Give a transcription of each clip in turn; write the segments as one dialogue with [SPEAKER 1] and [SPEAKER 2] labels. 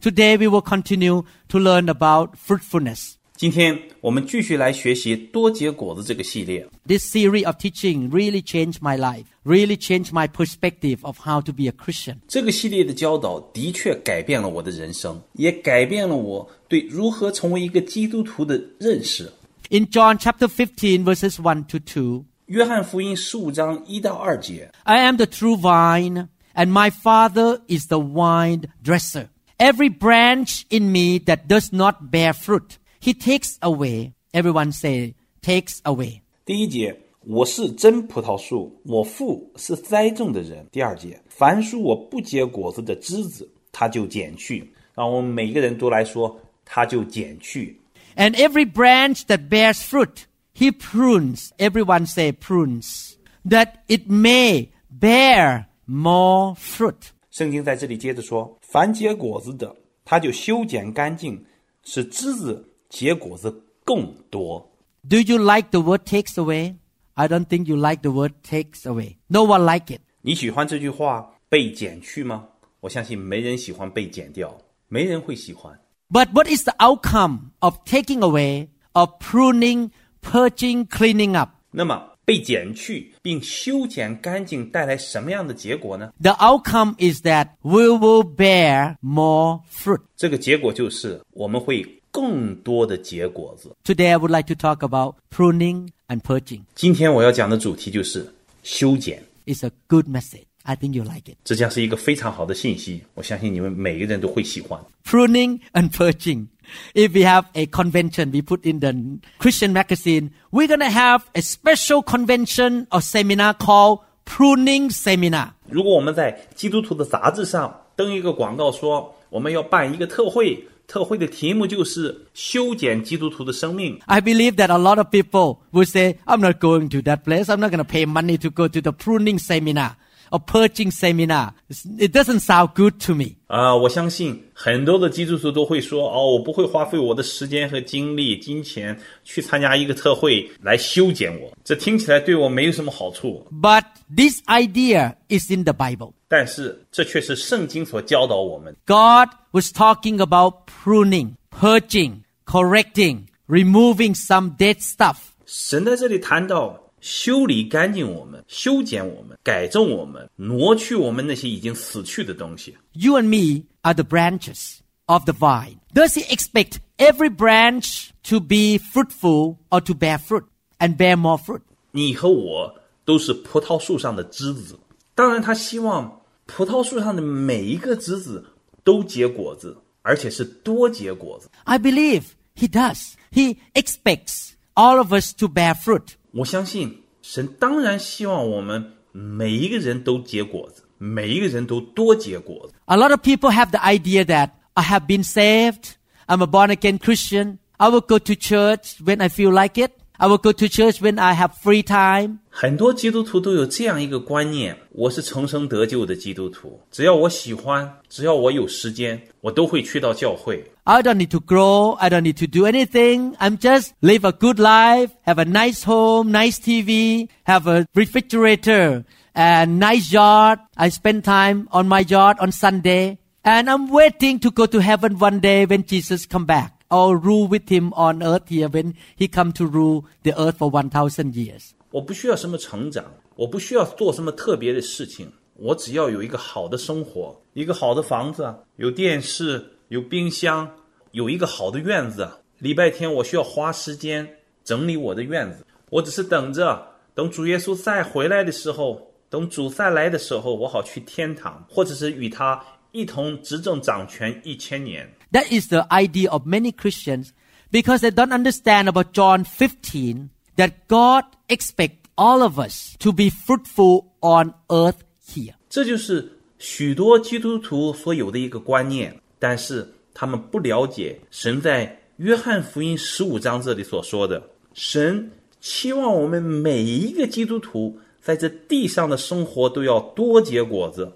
[SPEAKER 1] Today we will continue to learn about fruitfulness.
[SPEAKER 2] 今天我们继续来学习多结果子这个系列。
[SPEAKER 1] This series of teaching really changed my life, really changed my perspective of how to be a Christian.
[SPEAKER 2] 这个系列的教导的确改变了我的人生，也改变了我对如何成为一个基督徒的认识。
[SPEAKER 1] In John chapter 15 verses 1 to 2,
[SPEAKER 2] 约翰福音十五章一到二节，
[SPEAKER 1] I am the true vine, and my Father is the vine dresser. Every branch in me that does not bear fruit, he takes away. Everyone say, takes away.
[SPEAKER 2] 第一节，我是真葡萄树，我父是栽种的人。第二节，凡属我不结果子的枝子，他就剪去。让我们每个人都来说，他就剪去。
[SPEAKER 1] And every branch that bears fruit, he prunes. Everyone say prunes. That it may bear more fruit.
[SPEAKER 2] 圣经在这里接着说， 凡结果子的，他就修剪干净，使枝子结果子更多。
[SPEAKER 1] Do you like the word takes away? I don't think you like the word takes away. No one like it.
[SPEAKER 2] 你喜欢这句话被剪去吗？我相信没人喜欢被剪掉，没人会喜欢。
[SPEAKER 1] But what is the outcome of taking away, of pruning, purging, cleaning up?
[SPEAKER 2] 那么被剪去并修剪干净带来什么样的结果呢
[SPEAKER 1] ？The outcome is that we will bear more fruit.
[SPEAKER 2] 这个结果就是我们会更多的结果子。
[SPEAKER 1] Today I would like to talk about pruning and purging.
[SPEAKER 2] 今天我要讲的主题就是修剪
[SPEAKER 1] ，It's a good message. I think you like it.
[SPEAKER 2] 这将是一个非常好的信息，我相信你们每个人都会喜欢。
[SPEAKER 1] pruning and purging. If we have a convention, we put in the Christian magazine, we're going to have a special convention or seminar called pruning seminar.
[SPEAKER 2] 如果我们在基督徒的杂志上登一个广告说我们要办一个特会，特会的题目就是修剪基督徒的生命。
[SPEAKER 1] I believe that a lot of people will say, I'm not going to that place. I'm not going to pay money to go to the pruning seminar or purging seminar. It doesn't sound good to me.
[SPEAKER 2] 啊、我相信很多的基督徒都会说：“哦，我不会花费我的时间和精力、金钱去参加一个特会来修剪我。”这听起来对我没有什么好处，
[SPEAKER 1] But this idea is in the Bible.
[SPEAKER 2] 但是这却是圣经所教导我们。
[SPEAKER 1] God was talking about pruning, purging, correcting, removing some dead stuff.
[SPEAKER 2] 神在这里谈到 修理干净我们、修剪我们、改正我们、挪去我们那些已经死去的东西。
[SPEAKER 1] You and me are the branches of the vine. Does he expect every branch to be fruitful or to bear fruit and bear more fruit?
[SPEAKER 2] 你和我都是葡萄树上的枝子，当然他希望葡萄树上的每一个枝子都结果子，而且是多结果子。
[SPEAKER 1] I believe he does. He expects all of us to bear fruit.
[SPEAKER 2] 我相信神当然希望我们每一个人都结果子，每一个人都多结果子。
[SPEAKER 1] A lot of people have the idea that I have been saved. I'm a born again Christian. I will go to church when I feel like it. I will go to church when I have free time.
[SPEAKER 2] 很多基督徒都有这样一个观念：我是重生得救的基督徒，只要我喜欢，只要我有时间，我都会去到教会。
[SPEAKER 1] I don't need to grow. I don't need to do anything. I'm just live a good life, have a nice home, nice TV, have a refrigerator, and nice yard. I spend time on my yard on Sunday, and I'm waiting to go to heaven one day when Jesus come back. I'll rule with him on earth here when he come to rule the earth for one thousand years.
[SPEAKER 2] 我不需要什么成长，我不需要做什么特别的事情，我只要有一个好的生活，一个好的房子，有电视，有冰箱，有一个好的院子。礼拜天我需要花时间整理我的院子，我只是等着等主耶稣再回来的时候，等主再来的时候，我好去天堂，或者是与他一同执政掌权一千年。
[SPEAKER 1] That is the idea of many Christians because they don't understand about John 15 that God expects all of us to be fruitful on earth here.
[SPEAKER 2] 这就是许多基督徒所有的一个观念，但是他们不了解神在约翰福音十五章这里所说的，神期望我们每一个基督徒在这地上的生活都要多结果子。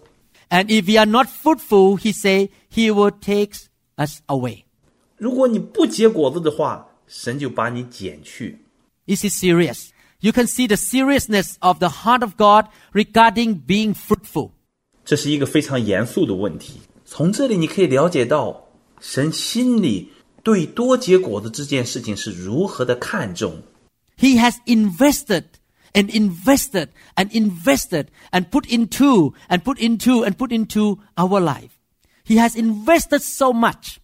[SPEAKER 1] And if we are not fruitful, he say he will take us away.
[SPEAKER 2] 如果你不结果子的话，神就把你减去。
[SPEAKER 1] Is it serious? You can see the seriousness of the heart of God regarding being fruitful.
[SPEAKER 2] 这是一个非常严肃的问题。从这里你可以了解到，神心里对多结果子这件事情是如何的看重。
[SPEAKER 1] He has invested and invested and invested and put into and put into and put into our life. He has invested so much.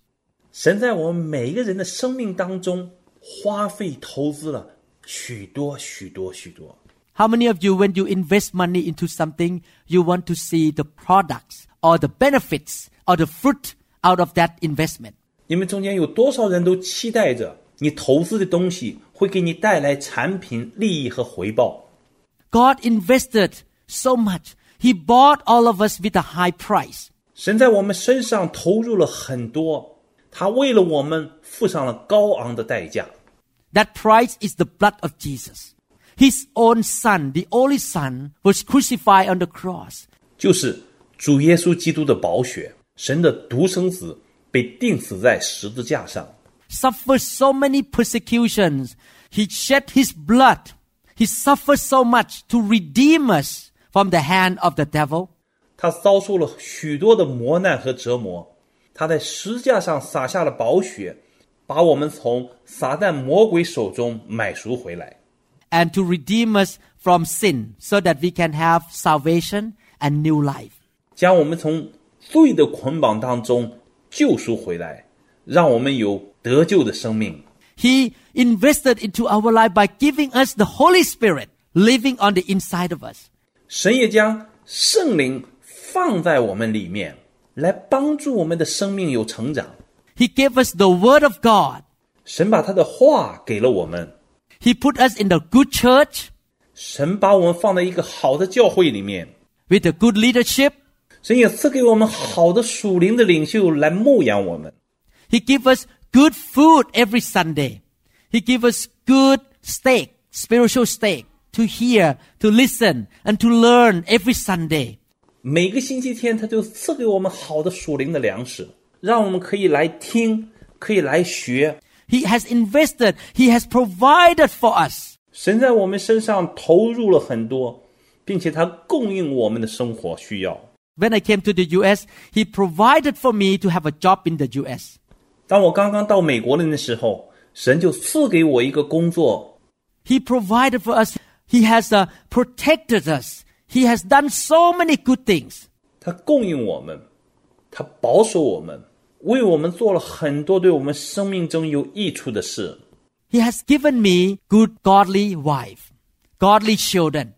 [SPEAKER 2] 神在我们每一个人的生命当中花费投资了许多许多许多。
[SPEAKER 1] How many of you, when you invest money into something, you want to see the products or the benefits or the fruit out of that investment?
[SPEAKER 2] 你们中间有多少人都期待着你投资的东西会给你带来产品利益和回报？
[SPEAKER 1] God invested so much. He bought all of us with a high price.
[SPEAKER 2] 神在我们身上投入了很多，他为了我们付上了高昂的代价。
[SPEAKER 1] That price is the blood of Jesus. His own son, the only son, was crucified on the cross.
[SPEAKER 2] 就是主耶稣基督的宝血，神的独生子被钉死在十字架上，
[SPEAKER 1] Suffered so many persecutions. He shed his blood. He suffered so much to redeem us from the hand of the devil.
[SPEAKER 2] 他遭受了许多的磨难和折磨，他在十字架上洒下了宝血，把我们从撒旦魔鬼手中买赎回来，
[SPEAKER 1] and to redeem us from sin so that we can have salvation and new life.
[SPEAKER 2] 将我们从罪的捆绑当中救赎回来，让我们有得救的生命。
[SPEAKER 1] He invested into our life by giving us the Holy Spirit living on the inside of us.
[SPEAKER 2] 神也将圣灵 放在我们里面，来帮助我们的生命有成长。
[SPEAKER 1] He gave us the Word of God.
[SPEAKER 2] 神把他的话给了我们，
[SPEAKER 1] He put us in the good church
[SPEAKER 2] 神把我们放在一个好的教会里面，
[SPEAKER 1] with the good leadership.
[SPEAKER 2] 神也赐给我们好的属灵的领袖来牧养我们。
[SPEAKER 1] He gave us good food every Sunday. He gave us good steak, spiritual steak to hear, to listen, and to learn every Sunday.
[SPEAKER 2] 每个星期天，他就赐给我们好的属灵的粮食，让我们可以来听，可以来学。
[SPEAKER 1] He has invested, He has provided for us.
[SPEAKER 2] 神在我们身上投入了很多，并且他供应我们的生活需要。
[SPEAKER 1] When I came to the US, He provided for me to have a job in the US.
[SPEAKER 2] 当我刚刚到美国的那时候，神就赐给我一个工作，
[SPEAKER 1] He provided for us. He has uh, protected us. He has done so many good things.
[SPEAKER 2] 他供应我们，他保守我们，为我们做了很多对我们生命中有益处的事。
[SPEAKER 1] He has given me good godly wife, godly children,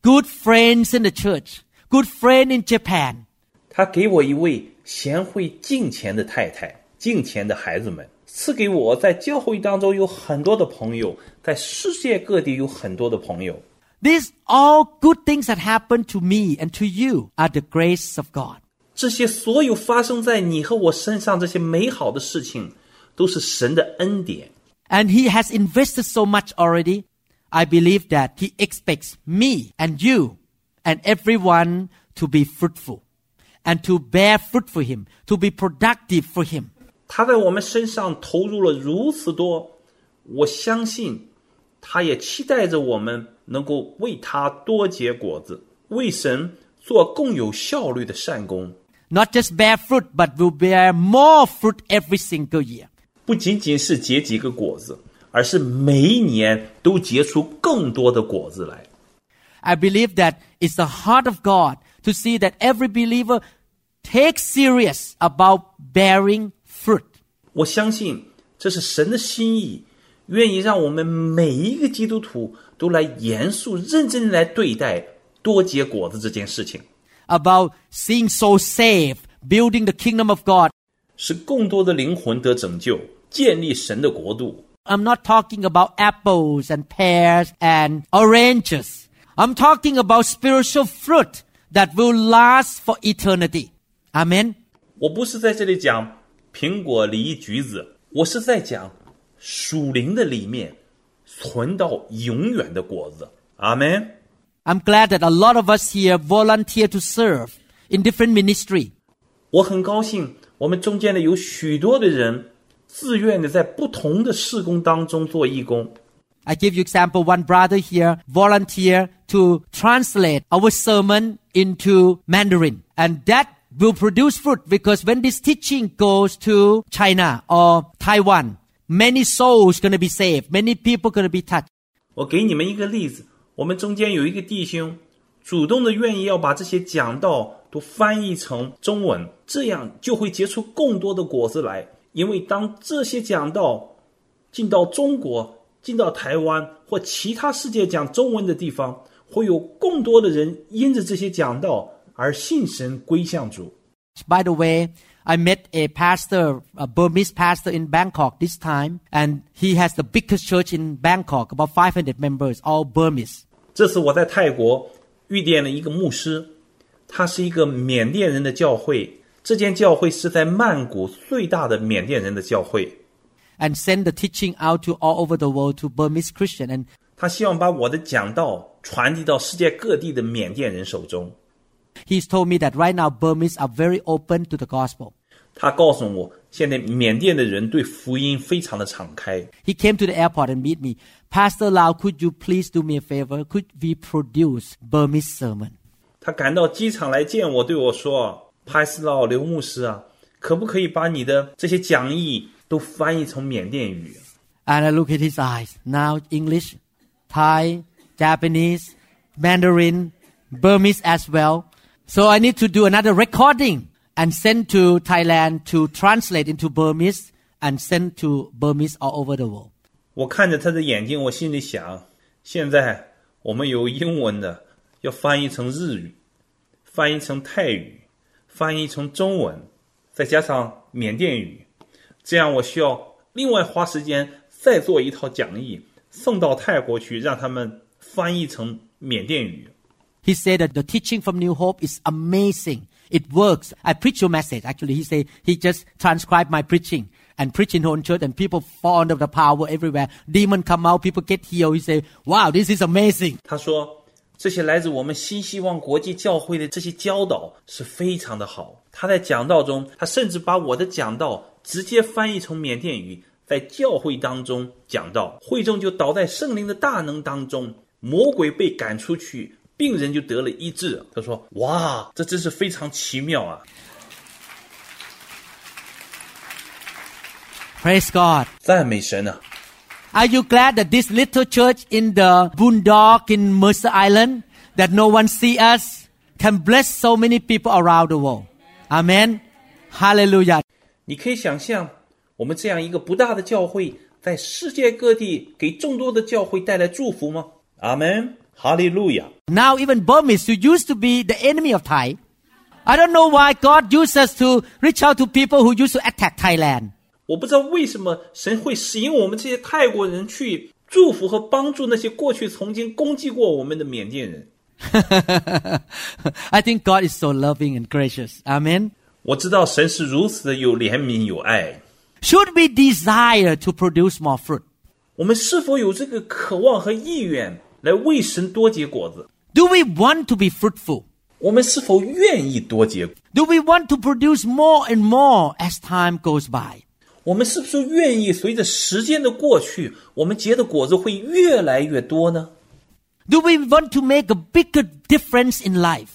[SPEAKER 1] good friends in the church, good friend in Japan.
[SPEAKER 2] 他给我一位贤惠敬虔的太太，敬虔的孩子们，赐给我在教会当中有很多的朋友，在世界各地有很多的朋友。
[SPEAKER 1] These all good things that happened to me and to you are the grace of God.
[SPEAKER 2] 这些所有发生在你和我身上这些美好的事情，都是神的恩典。
[SPEAKER 1] And He has invested so much already. I believe that He expects me and you and everyone to be fruitful and to bear fruit for Him, to be productive for Him.
[SPEAKER 2] 他在我们身上投入了如此多，我相信， 他也期待着我们能够为他多结果子，为神做更有效率的善功。
[SPEAKER 1] Not just bear fruit, but will bear more fruit every single year.
[SPEAKER 2] 不仅仅是结几个果子，而是每一年都结出更多的果子来。
[SPEAKER 1] I believe that it's the heart of God to see that every believer takes serious about bearing fruit.
[SPEAKER 2] 我相信这是神的心意， 愿意让我们每一个基督徒都来严肃、认真地来对待多结果子这件事情，
[SPEAKER 1] about seeing souls saved, building the kingdom of God,
[SPEAKER 2] 使更多的灵魂得拯救， 建立神的国度。
[SPEAKER 1] I'm not talking about apples and pears and oranges. I'm talking about spiritual fruit that will last for eternity. Amen.
[SPEAKER 2] 我不是在这里讲苹果、梨、橘子，我是在讲 属灵的里面存到永远的果子。阿门。
[SPEAKER 1] I'm glad that a lot of us here volunteer to serve in different ministry.
[SPEAKER 2] 我很高兴，我们中间的有许多的人自愿的在不同的事工当中做义工。
[SPEAKER 1] I give you example. One brother here volunteer to translate our sermon into Mandarin, and that will produce fruit because when this teaching goes to China or Taiwan, many souls going to be saved, many people going to be touched.
[SPEAKER 2] 我给你们一个例子，我们中间有一个弟兄，主动的愿意要把这些讲道都翻译成中文，这样就会结出更多的果子来。因为当这些讲道进到中国、进到台湾或其他世界讲中文的地方，会有更多的人因着这些讲道而信神归向主。
[SPEAKER 1] By the way, I met a pastor, a Burmese pastor in Bangkok this time, and he has the biggest church in Bangkok, about 500 members, all Burmese.
[SPEAKER 2] 这次我在泰国遇见了一个牧师，他是一个缅甸人的教会。这间教会是在曼谷最大的缅甸人的教会。
[SPEAKER 1] and send the teaching out to all over the world to Burmese Christian. And
[SPEAKER 2] 他希望把我的讲道传递到世界各地的缅甸人手中。
[SPEAKER 1] he's told me that right now Burmese are very open to the gospel.
[SPEAKER 2] 他告诉我，现在缅甸的人对福音非常的敞开。
[SPEAKER 1] He came to the airport and meet me. Pastor Lau, could you please do me a favor? Could we produce Burmese sermon?
[SPEAKER 2] 他赶到机场来见我，对我说：“派斯老刘牧师啊，可不可以把你的这些讲义都翻译成缅甸语？”
[SPEAKER 1] And I look at his eyes. Now English, Thai, Japanese, Mandarin, Burmese as well. So I need to do another recording and send to Thailand to translate into Burmese and send to Burmese all over the world.
[SPEAKER 2] 我看着他的眼睛，我心里想：现在我们有英文的，要翻译成日语，翻译成泰语，翻译成中文，再加上缅甸语，这样我需要另外花时间再做一套讲义，送到泰国去，让他们翻译成缅甸语。
[SPEAKER 1] He said that the teaching from New Hope is amazing. It works. I preach your message. Actually, he said he just transcribed my preaching and preach in own church and people fall under the power everywhere. Demon come out, people get healed. He said, wow, this is amazing.
[SPEAKER 2] 他说，这些来自我们新希望国际教会的这些教导是非常的好。他在讲道中，他甚至把我的讲道直接翻译成缅甸语，在教会当中讲道，会众就倒在圣灵的大能当中，魔鬼被赶出去， 病人就得了医治。他说：“哇，这真是非常奇妙啊
[SPEAKER 1] ！Praise God.
[SPEAKER 2] 赞美神啊
[SPEAKER 1] ！Are you glad that this little church in the boondock in Mercer Island that no one see us can bless so many people around the world? Amen. Hallelujah.
[SPEAKER 2] 你可以想象，我们这样一个不大的教会，在世界各地给众多的教会带来祝福吗？阿门，哈利路亚。”
[SPEAKER 1] Now even Burmese, who used to be the enemy of Thai, I don't know why God used us to reach out to people who used to attack Thailand.
[SPEAKER 2] 我不知道为什么神会使用我们这些泰国人去祝福和帮助那些过去曾经攻击过我们的缅甸人。
[SPEAKER 1] I think God is so loving and gracious. Amen.
[SPEAKER 2] 我知道神是如此的有怜悯有爱。
[SPEAKER 1] Should we desire to produce more fruit?
[SPEAKER 2] 我们是否有这个渴望和意愿 来为神多结果子？
[SPEAKER 1] Do we want to be fruitful?
[SPEAKER 2] 我们是否愿意多结？
[SPEAKER 1] Do we want to produce more and more as time goes by?
[SPEAKER 2] 我们是不是愿意随着时间的过去，我们结的果子会越来越多呢？
[SPEAKER 1] Do we want to make a bigger difference in life?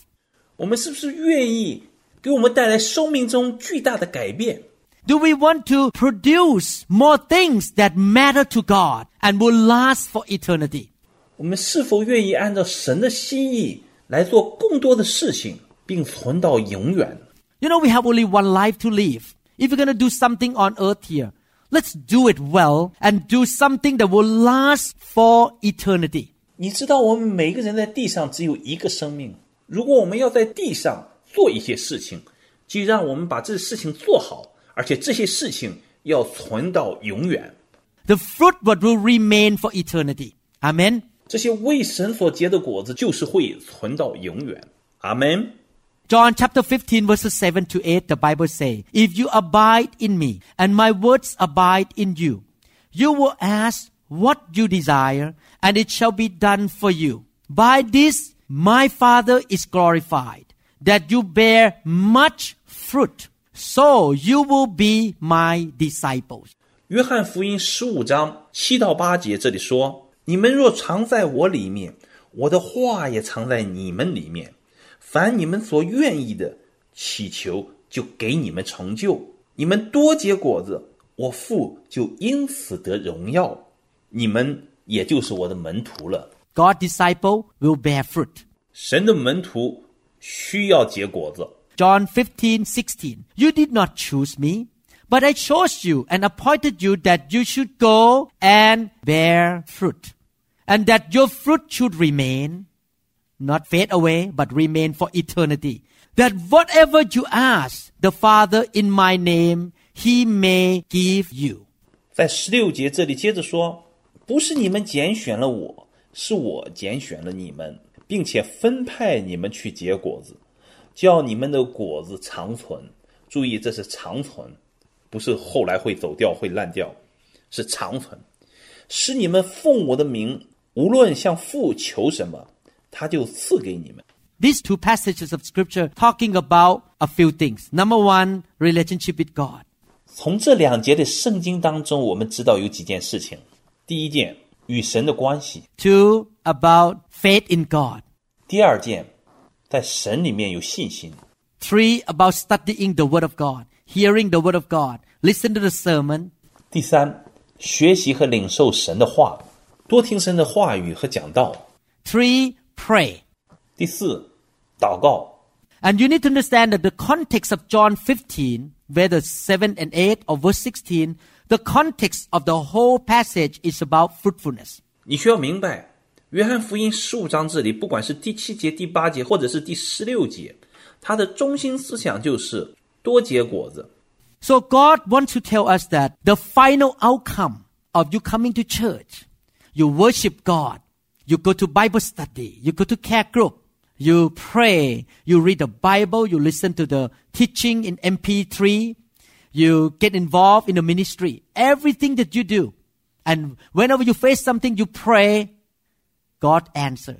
[SPEAKER 2] 我们是不是愿意给我们带来生命中巨大的改变？
[SPEAKER 1] Do we want to produce more things that matter to God and will last for eternity?
[SPEAKER 2] 我们是否愿意按照神的心意来做更多的事情，并存到永远？
[SPEAKER 1] You know, we have only one life to live. If we're going to do something on earth here, let's do it well and do something that will last for eternity.
[SPEAKER 2] 你知道，我们每个人在地上只有一个生命。如果我们要在地上做一些事情，就让我们把这事情做好，而且这些事情 要存到永远。
[SPEAKER 1] The fruit what will remain for eternity. Amen.
[SPEAKER 2] 这些为神所结的果子，就是会存到永远。阿门。
[SPEAKER 1] John chapter 15 verses 7 to 8, the Bible say, If you abide in me and my words abide in you, you will ask what you desire and it shall be done for you. By this my Father is glorified, that you bear much fruit, so you will be my disciples.
[SPEAKER 2] 约翰福音十五章七到八节这里说：“ 你们若藏在我里面，我的话也藏在你们里面。凡你们所愿意的，祈求就给你们成就。你们多结果子，我父就因此得荣耀。你们也就是我的门徒了。
[SPEAKER 1] God's disciple will bear fruit.
[SPEAKER 2] 神的门徒需要结果子。
[SPEAKER 1] John fifteen sixteen. You did not choose me, but I chose you and appointed you that you should go and bear fruit, and that your fruit should remain, not fade away, but remain for eternity. That whatever you ask the Father in my name, he may give you.
[SPEAKER 2] 在十六节这里接着说：“不是你们拣选了我，是我拣选了你们，并且分派你们去结果子，叫你们的果子长存。注意，这是长存， 不是后来会走掉、会烂掉，是长存。使你们奉我的名，无论向父求什么，他就赐给你们。
[SPEAKER 1] These two passages of scripture talking about a few things. Number one, relationship with God.
[SPEAKER 2] 从这两节的圣经当中，我们知道有几件事情。第一件，与神的关系；
[SPEAKER 1] Two, about faith in God.
[SPEAKER 2] 第二件，在神里面有信心。
[SPEAKER 1] Three, about studying the Word of God, hearing the Word of God, listen to the sermon.
[SPEAKER 2] 第三，学习和领受神的话，多听神的话语和讲道。
[SPEAKER 1] Three, pray.
[SPEAKER 2] 第四，祷告。
[SPEAKER 1] And you need to understand that the context of John 15, whether 7 and 8 or verse 16, the context of the whole passage is about fruitfulness.
[SPEAKER 2] 你需要明白，约翰福音十五章这里，不管是第七节、第八节，或者是第十六节，它的中心思想就是 多结果子。
[SPEAKER 1] So God wants to tell us that the final outcome of you coming to church, you worship God, you go to Bible study, you go to care group, you pray, you read the Bible, you listen to the teaching in MP3, you get involved in the ministry, everything that you do. And whenever you face something, you pray, God answer.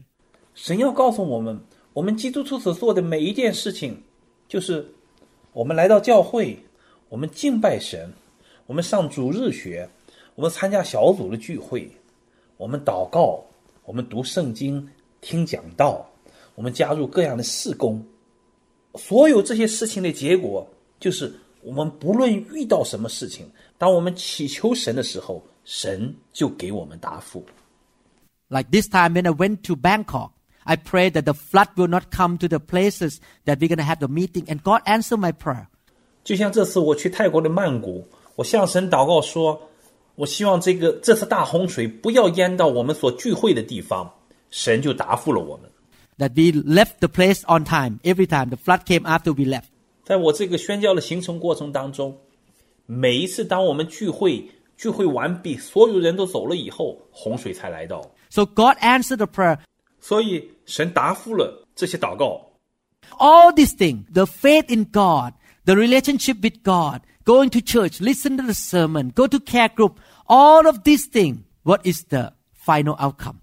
[SPEAKER 2] 神要告诉我们，我们基督徒所做的每一件事情，就是 我们来到教会，我们敬拜神，我们上主日学，我们参加小组的聚会，我们祷告，我们读圣经、听讲道，我们加入各样的事工。所有这些事情的结果，就是我们不论遇到什么事情，当我们祈求神的时候，神就给我们答复。
[SPEAKER 1] Like this time when I went to Bangkok, I prayed that the flood will not come to the places that we're going to have the meeting, and God answered my prayer.
[SPEAKER 2] 就像这次我去泰国的曼谷，我向神祷告说，我希望这个这次大洪水不要淹到我们所聚会的地方，神就答复了我们。
[SPEAKER 1] That we left the place on time every time. The flood came after we left.
[SPEAKER 2] 在我这个宣教的行程过程当中，每一次当我们聚会聚会完毕，所有人都走了以后，洪水才来到。
[SPEAKER 1] So God answered the prayer.
[SPEAKER 2] 所以神答复了这些祷告。
[SPEAKER 1] All these things, the faith in God, the relationship with God, going to church, listen to the sermon, go to care group, all of these things, what is the final outcome?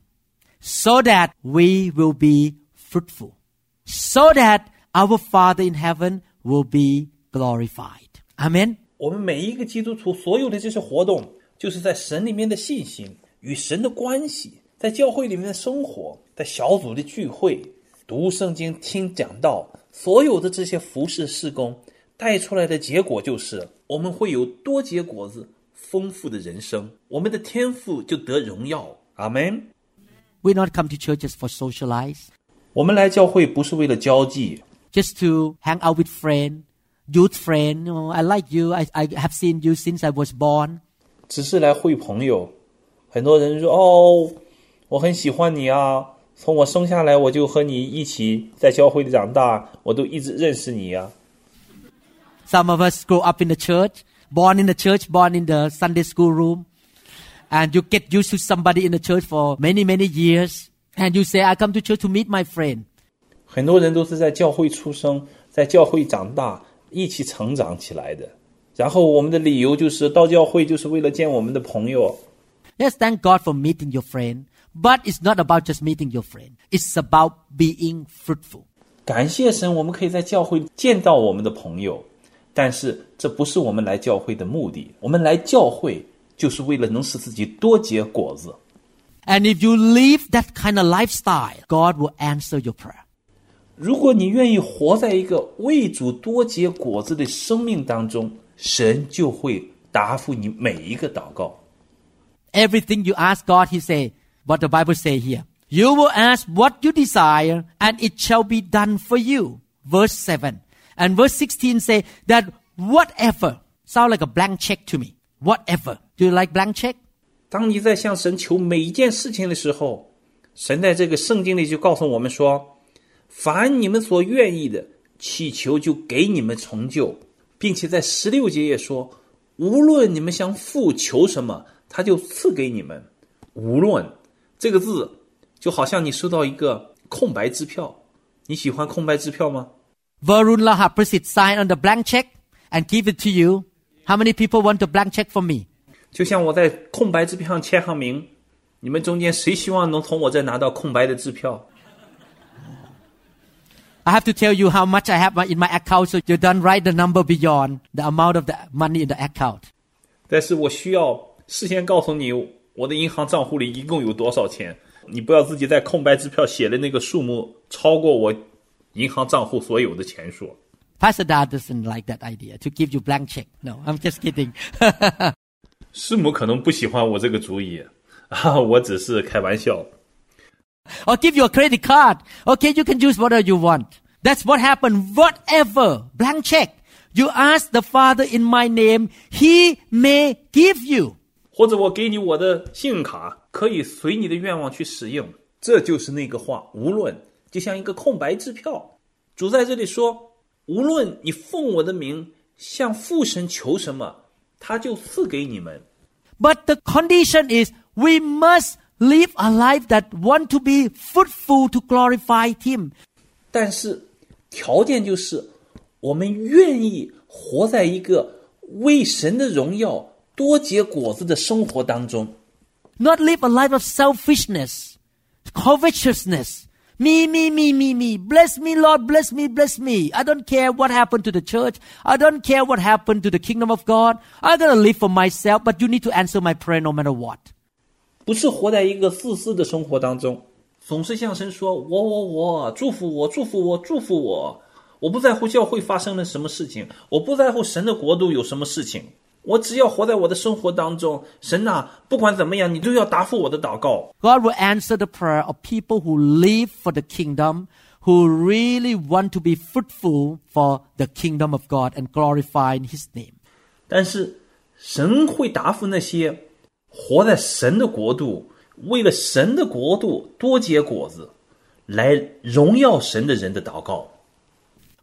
[SPEAKER 1] So that we will be fruitful. So that our Father in heaven will be glorified. Amen.
[SPEAKER 2] 我们每一个基督徒所有的这些活动，就是在神里面的信心与神的关系， 在教会里面的生活，在小组的聚会、读圣经、听讲道，所有的这些服饰事工带出来的结果，就是我们会有多结果子、丰富的人生，我们的天赋就得荣耀。阿门。
[SPEAKER 1] We not come to churches for socialize,
[SPEAKER 2] 我们来教会不是为了交际，
[SPEAKER 1] just to hang out with friend, youth friend. Oh, I like you. I, I have seen you since I was born.
[SPEAKER 2] 只是来会朋友。很多人说：“哦， 我很喜欢你啊，从我生下来我就和你一起在教会里长大，我都一直认识你啊。
[SPEAKER 1] Some of us grow up in the church. born in the church, born in the Sunday school room, and you get used to somebody in the church for many, many years, and you say, I come to church to meet my friend.
[SPEAKER 2] 很多人都是在教会出生，在教会长大，一起成长起来的。然后我们的理由就是到教会就是为了见我们的朋友。
[SPEAKER 1] Yes, thank God for meeting your friend, but it's not about just meeting your friend. It's about being fruitful.
[SPEAKER 2] 感谢神，我们可以在教会见到我们的朋友，但是这不是我们来教会的目的。我们来教会就是为了能使自己多结果子。
[SPEAKER 1] And if you live that kind of lifestyle, God will answer your prayer.
[SPEAKER 2] 如果你愿意活在一个为主多结果子的生命当中，神就会答复你每一个祷告。
[SPEAKER 1] Everything you ask God, He say, what the Bible say here. You will ask what you desire, and it shall be done for you. Verse 7. And verse 16 say that whatever, sound like a blank check to me. Whatever. Do you like blank check?
[SPEAKER 2] 当你在向神求每一件事情的时候，神在这个圣经里就告诉我们说：“凡你们所愿意的，祈求就给你们成就，并且在十六节也说，无论你们向父求什么，他就赐给你们。无论 这个字，就好像你收到一个空白支票。你喜欢空白支票吗？
[SPEAKER 1] Varun Lahaprasit sign on the blank check and give it to you. How many people want the blank check from me?
[SPEAKER 2] 就像我在空白支票上签上名，你们中间谁希望能从我这拿到空白的支票？
[SPEAKER 1] I have to tell you how much I have in my account, so you don't write the number beyond the amount of the money in the account.
[SPEAKER 2] 但是我需要事先告诉你， 我的银行账户里一共有多少钱。你不要自己在空白支票写的那个数目超过我银行账户所有的钱数。
[SPEAKER 1] Pastor Da doesn't like that idea to give you blank check. No, I'm just kidding.
[SPEAKER 2] 师母可能不喜欢我这个主意啊，我只是开玩笑。
[SPEAKER 1] or give you a credit card. Okay, you can use whatever you want. That's what happened. Whatever. Blank check. You ask the Father in my name, He may give you.
[SPEAKER 2] 或者我给你我的信用卡，可以随你的愿望去使用。这就是那个话，无论就像一个空白支票。主在这里说，无论你奉我的名向父神求什么，他就赐给你们。
[SPEAKER 1] But the condition is we must live a life that want to be fruitful to glorify Him.
[SPEAKER 2] 但是条件就是，我们愿意活在一个为神的荣耀多结果子的生活当中。
[SPEAKER 1] Not live a life of selfishness, covetousness. Me, me, me, me, me. Bless me, Lord, bless me, bless me. I don't care what happened to the church. I don't care what happened to the kingdom of God. I'm gonna live for myself, but you need to answer my prayer no matter what.
[SPEAKER 2] 不是活在一个自私的生活当中，总是向神说：“我我我，祝福我，祝福我，祝福我。”我不在乎教会发生了什么事情，我不在乎神的国度有什么事情， 我只要活在我的生活当中。神呐、不管怎么样，你都要答复我的祷告。
[SPEAKER 1] God will answer the prayer of people who live for the kingdom, who really want to be fruitful for the kingdom of God and glorify His name.
[SPEAKER 2] 但是神会答复那些活在神的国度，为了神的国度多结果子，来荣耀神的人的祷告。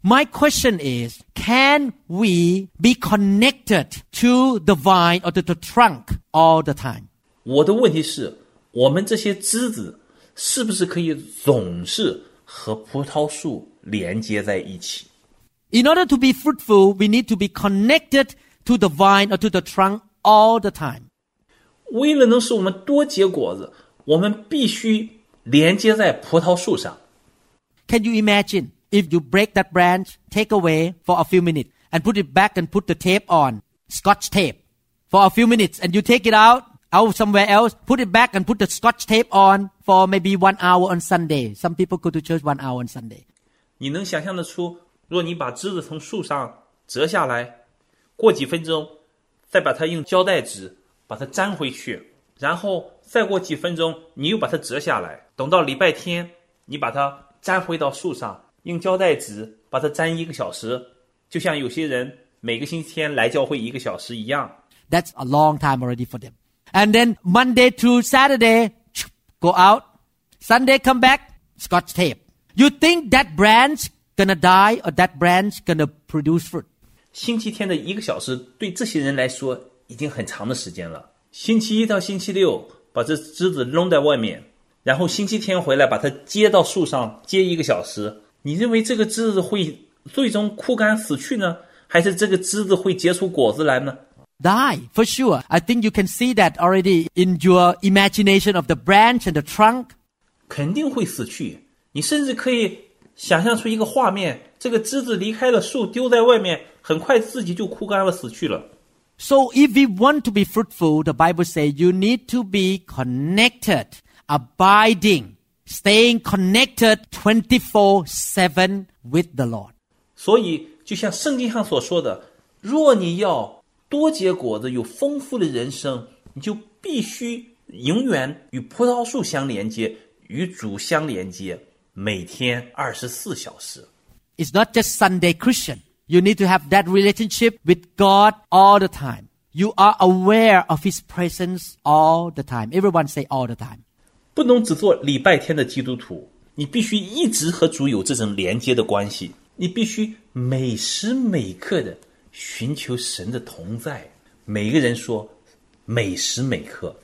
[SPEAKER 1] My question is, can we be connected to the vine or to the trunk all the time?
[SPEAKER 2] 我的问题是，我们这些枝子是不是可以总是和葡萄树连接在一起？
[SPEAKER 1] In order to be fruitful, we need to be connected to the vine or to the trunk all the time.
[SPEAKER 2] 为了能使我们多结果子，我们必须连接在葡萄树上。
[SPEAKER 1] Can you imagine if you break that branch, take away for a few minutes, and put it back and put the tape on, scotch tape, for a few minutes, and you take it out, out somewhere else, put it back and put the scotch tape on for maybe one hour on Sunday. Some people go to church one hour on Sunday.
[SPEAKER 2] 你能想象得出，若你把枝子从树上折下来，过几分钟，再把它用胶带纸把它粘回去，然后再过几分钟，你又把它折下来，等到礼拜天，你把它粘回到树上， 用胶带纸把它粘一个小时，就像有些人每个星期天来教会一个小时一样。
[SPEAKER 1] That's a long time already for them. And then Monday through Saturday, go out. Sunday come back, scotch tape. You think that branch gonna die or that branch gonna produce fruit?
[SPEAKER 2] 星期天的一个小时对这些人来说已经很长的时间了。星期一到星期六把这枝子扔在外面，然后星期天回来把它接到树上接一个小时。你认为这个枝子会最终枯干死去呢，还是这个枝子会结出果子来呢？
[SPEAKER 1] Die, for sure. I think you can see that already in your imagination of the branch and the trunk.
[SPEAKER 2] 肯定会死去。你甚至可以想象出一个画面：这个枝子离开了树，丢在外面，很快自己就枯干了，死去了。
[SPEAKER 1] So if we want to be fruitful, the Bible says you need to be connected, abiding, staying connected 24/7 with the Lord.
[SPEAKER 2] 所以，就像圣经上所说的，若你要多结果子，有丰富的人生，你就必须永远与葡萄树相连接，与主相连接，每天二十四小时。
[SPEAKER 1] It's not just Sunday Christian. You need to have that relationship with God all the time. You are aware of His presence all the time. Everyone say all the time.
[SPEAKER 2] 不能只做礼拜天的基督徒，你必须一直和主有这种连接的关系，你必须每时每刻的寻求神的同在。每个人说，每时每刻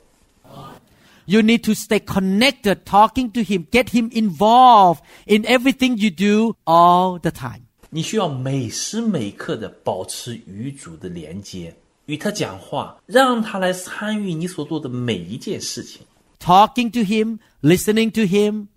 [SPEAKER 1] ，You need to stay connected, talking to Him, get Him involved in everything you do all the time.
[SPEAKER 2] 你需要每时每刻的保持与主的连接，与他讲话，让他来参与你所做的每一件事情。
[SPEAKER 1] Talking to Him, listening to Him,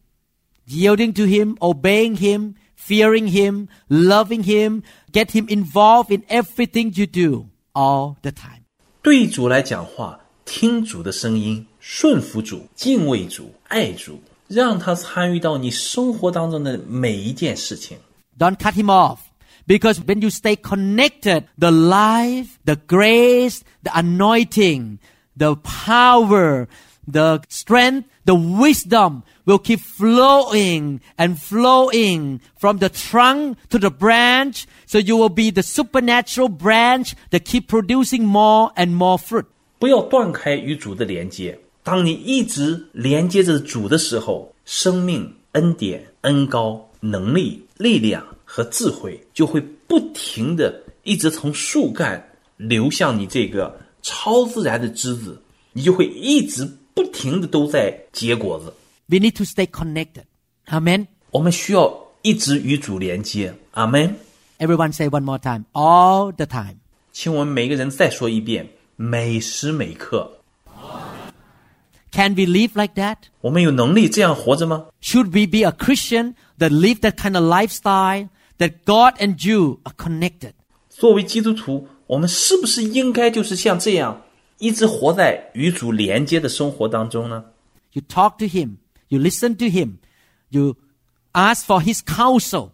[SPEAKER 1] yielding to Him, obeying Him, fearing Him, loving Him, get Him involved in everything you do all the time.
[SPEAKER 2] 对主来讲话，听主的声音，顺服主，敬畏主，爱主，让他参与到你生活当中的每一件事情。
[SPEAKER 1] Don't cut him off. Because when you stay connected, the life, the grace, the anointing, the power, the strength, the wisdom will keep flowing and flowing from the trunk to the branch. So you will be the supernatural branch that keep producing more and more fruit.
[SPEAKER 2] 不要断开与主的连接。当你一直连接着主的时候，生命、恩典、恩高、能力、力量和智慧就会不停的一直从树干流向你这个超自然的枝子，你就会一直 不停的都在结果子。
[SPEAKER 1] We need to stay connected. Amen.
[SPEAKER 2] 我们需要一直与主连接。阿门。
[SPEAKER 1] Everyone say one more time. All the time.
[SPEAKER 2] 请我们每个人再说一遍：每时每刻，
[SPEAKER 1] Can we live like that?
[SPEAKER 2] 我们有能力这样活着吗？
[SPEAKER 1] Should we be a Christian that live that kind of lifestyle that God and you are connected?
[SPEAKER 2] 作为基督徒，我们是不是应该就是像这样， 一直活在与主连接的生活当中呢？
[SPEAKER 1] You talk to Him, you listen to Him, you ask for His counsel,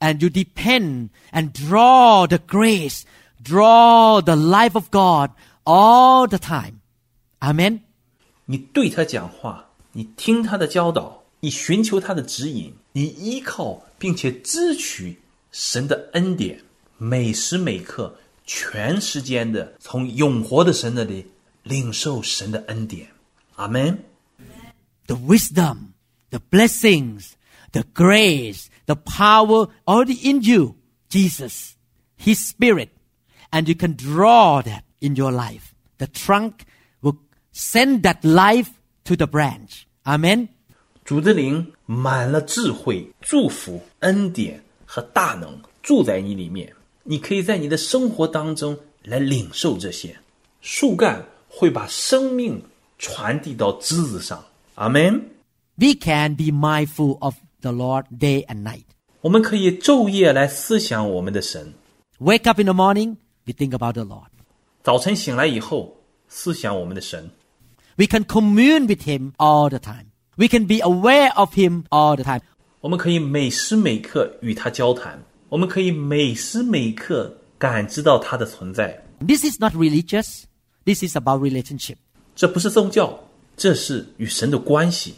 [SPEAKER 1] and you depend and draw the grace, draw the life of God all the time. Amen.
[SPEAKER 2] 你对他讲话，你听他的教导，你寻求他的指引，你依靠并且支取神的恩典，每时每刻、 全时间的从永活的神那里领受神的恩典。阿门。
[SPEAKER 1] The wisdom, the blessings, the grace, the power already in you, Jesus, His Spirit, and you can draw that in your life. The trunk will send that life to the branch. Amen.
[SPEAKER 2] 主的灵满了智慧、祝福、恩典和大能，住在你里面。 你可以在你的生活当中来领受这些。树干会把生命传递到枝子上。阿门。
[SPEAKER 1] We can be mindful of the Lord day and night.
[SPEAKER 2] 我们可以昼夜来思想我们的神。
[SPEAKER 1] Wake up in the morning, we think about the Lord.
[SPEAKER 2] 早晨醒来以后，思想我们的神。
[SPEAKER 1] We can commune with Him all the time. We can be aware of Him all the time.
[SPEAKER 2] 我们可以每时每刻与他交谈， 我们可以每时每刻感知到他的存在。
[SPEAKER 1] This is not religious. This is about relationship.
[SPEAKER 2] 这不是宗教，这是与神的关系。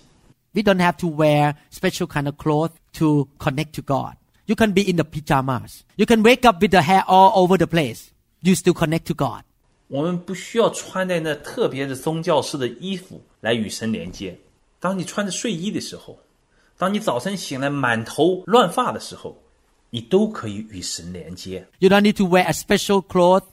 [SPEAKER 1] We don't have to wear special kind of clothes to connect to God. You can be in the pajamas. You can wake up with the hair all over the place. You still connect to God.
[SPEAKER 2] 我们不需要穿在那特别的宗教式的衣服来与神连接。当你穿着睡衣的时候，当你早晨醒来满头乱发的时候， 你都可以与神连接。
[SPEAKER 1] You don't need to wear a special cloth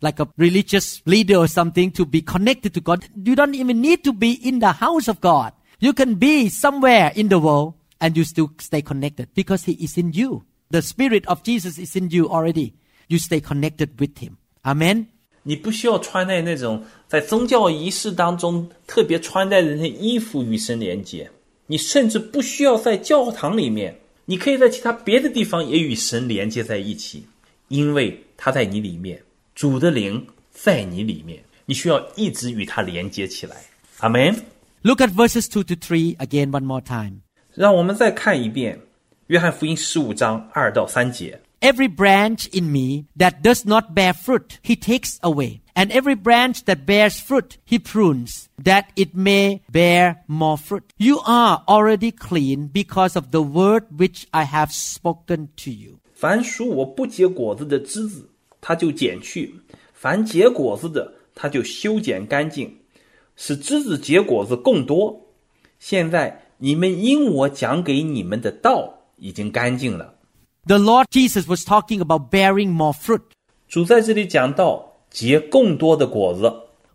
[SPEAKER 1] like a religious leader or something to be connected to God. You don't even need to be in the house of God. You can be somewhere in the world and you still stay connected because He is in you. The Spirit of Jesus is in you already. You stay connected with Him. Amen.
[SPEAKER 2] 你不需要穿戴那种在宗教仪式当中特别穿戴的那些衣服与神连接，你甚至不需要在教堂里面， 你可以在其他别的地方也与神连接在一起，因为他在你里面，主的灵在你里面，你需要一直与他连接起来。阿门。
[SPEAKER 1] Look at verses 2 to 3 again one more time.
[SPEAKER 2] 让我们再看一遍《约翰福音》十五章二到三节。
[SPEAKER 1] Every branch in me that does not bear fruit, he takes away. And every branch that bears fruit, he prunes, that it may bear more fruit. You are already clean because of the word which I have spoken to you.
[SPEAKER 2] 凡属我不结果子的枝子，他就剪去；凡结果子的，他就修剪干净，使枝子结果子更多。现在你们因我讲给你们的道已经干净了。
[SPEAKER 1] The Lord Jesus was talking about bearing more fruit.
[SPEAKER 2] 主在这里讲到 结更多的果子，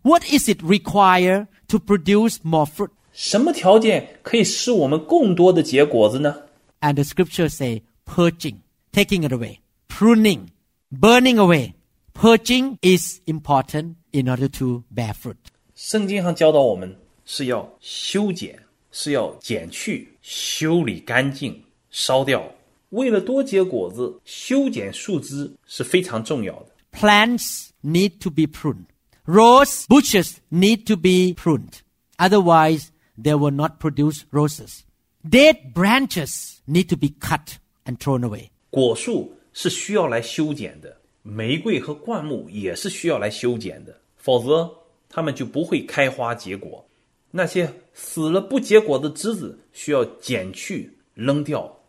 [SPEAKER 1] What is it require to produce more fruit?
[SPEAKER 2] 什么条件可以使我们更多的结果子呢？
[SPEAKER 1] And the scriptures say purging, taking it away, pruning, burning away. Purging is important in order to bear fruit.
[SPEAKER 2] 圣经上教导我们是要修剪，是要剪去、修理干净、烧掉。为了多结果子，修剪树枝是非常重要的。
[SPEAKER 1] Plants need to be pruned. Rose bushes need to be pruned. Otherwise, they will not produce roses. Dead branches need to be cut and thrown away.
[SPEAKER 2] 果树是需要来修剪的，玫瑰和灌木也是需要来修剪的，否则它们就不会开花结果。那些死了不结果的枝子需要剪去扔掉。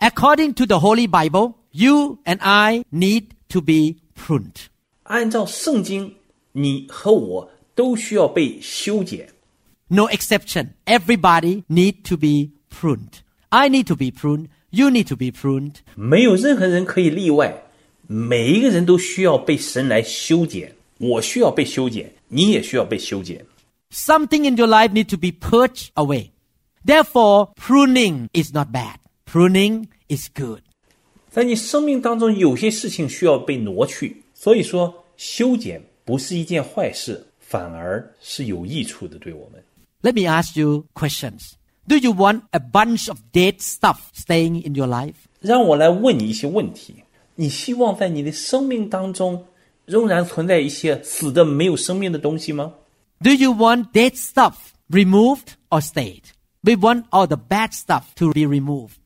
[SPEAKER 1] According to the Holy Bible, you and I need to be pruned.
[SPEAKER 2] 按照圣经，你和我都需要被修剪。
[SPEAKER 1] No exception. Everybody need to be pruned. I need to be pruned. You need to be pruned.
[SPEAKER 2] 没有任何人可以例外，每一个人都需要被神来修剪。我需要被修剪，你也需要被修剪。
[SPEAKER 1] Something in your life need to be purged away. Therefore, pruning is not bad. Pruning is good.
[SPEAKER 2] 在你生命当中，有些事情需要被挪去， 所以说修剪不是一件坏事，反而是有益处的，对我们。
[SPEAKER 1] Let me ask you questions. Do you want a bunch of dead stuff staying in your life?
[SPEAKER 2] 让我来问你一些问题：你希望在你的生命当中仍然存在一些死的、没有生命的东西吗？
[SPEAKER 1] Do you want dead stuff removed or stayed? We want all the bad stuff to be removed.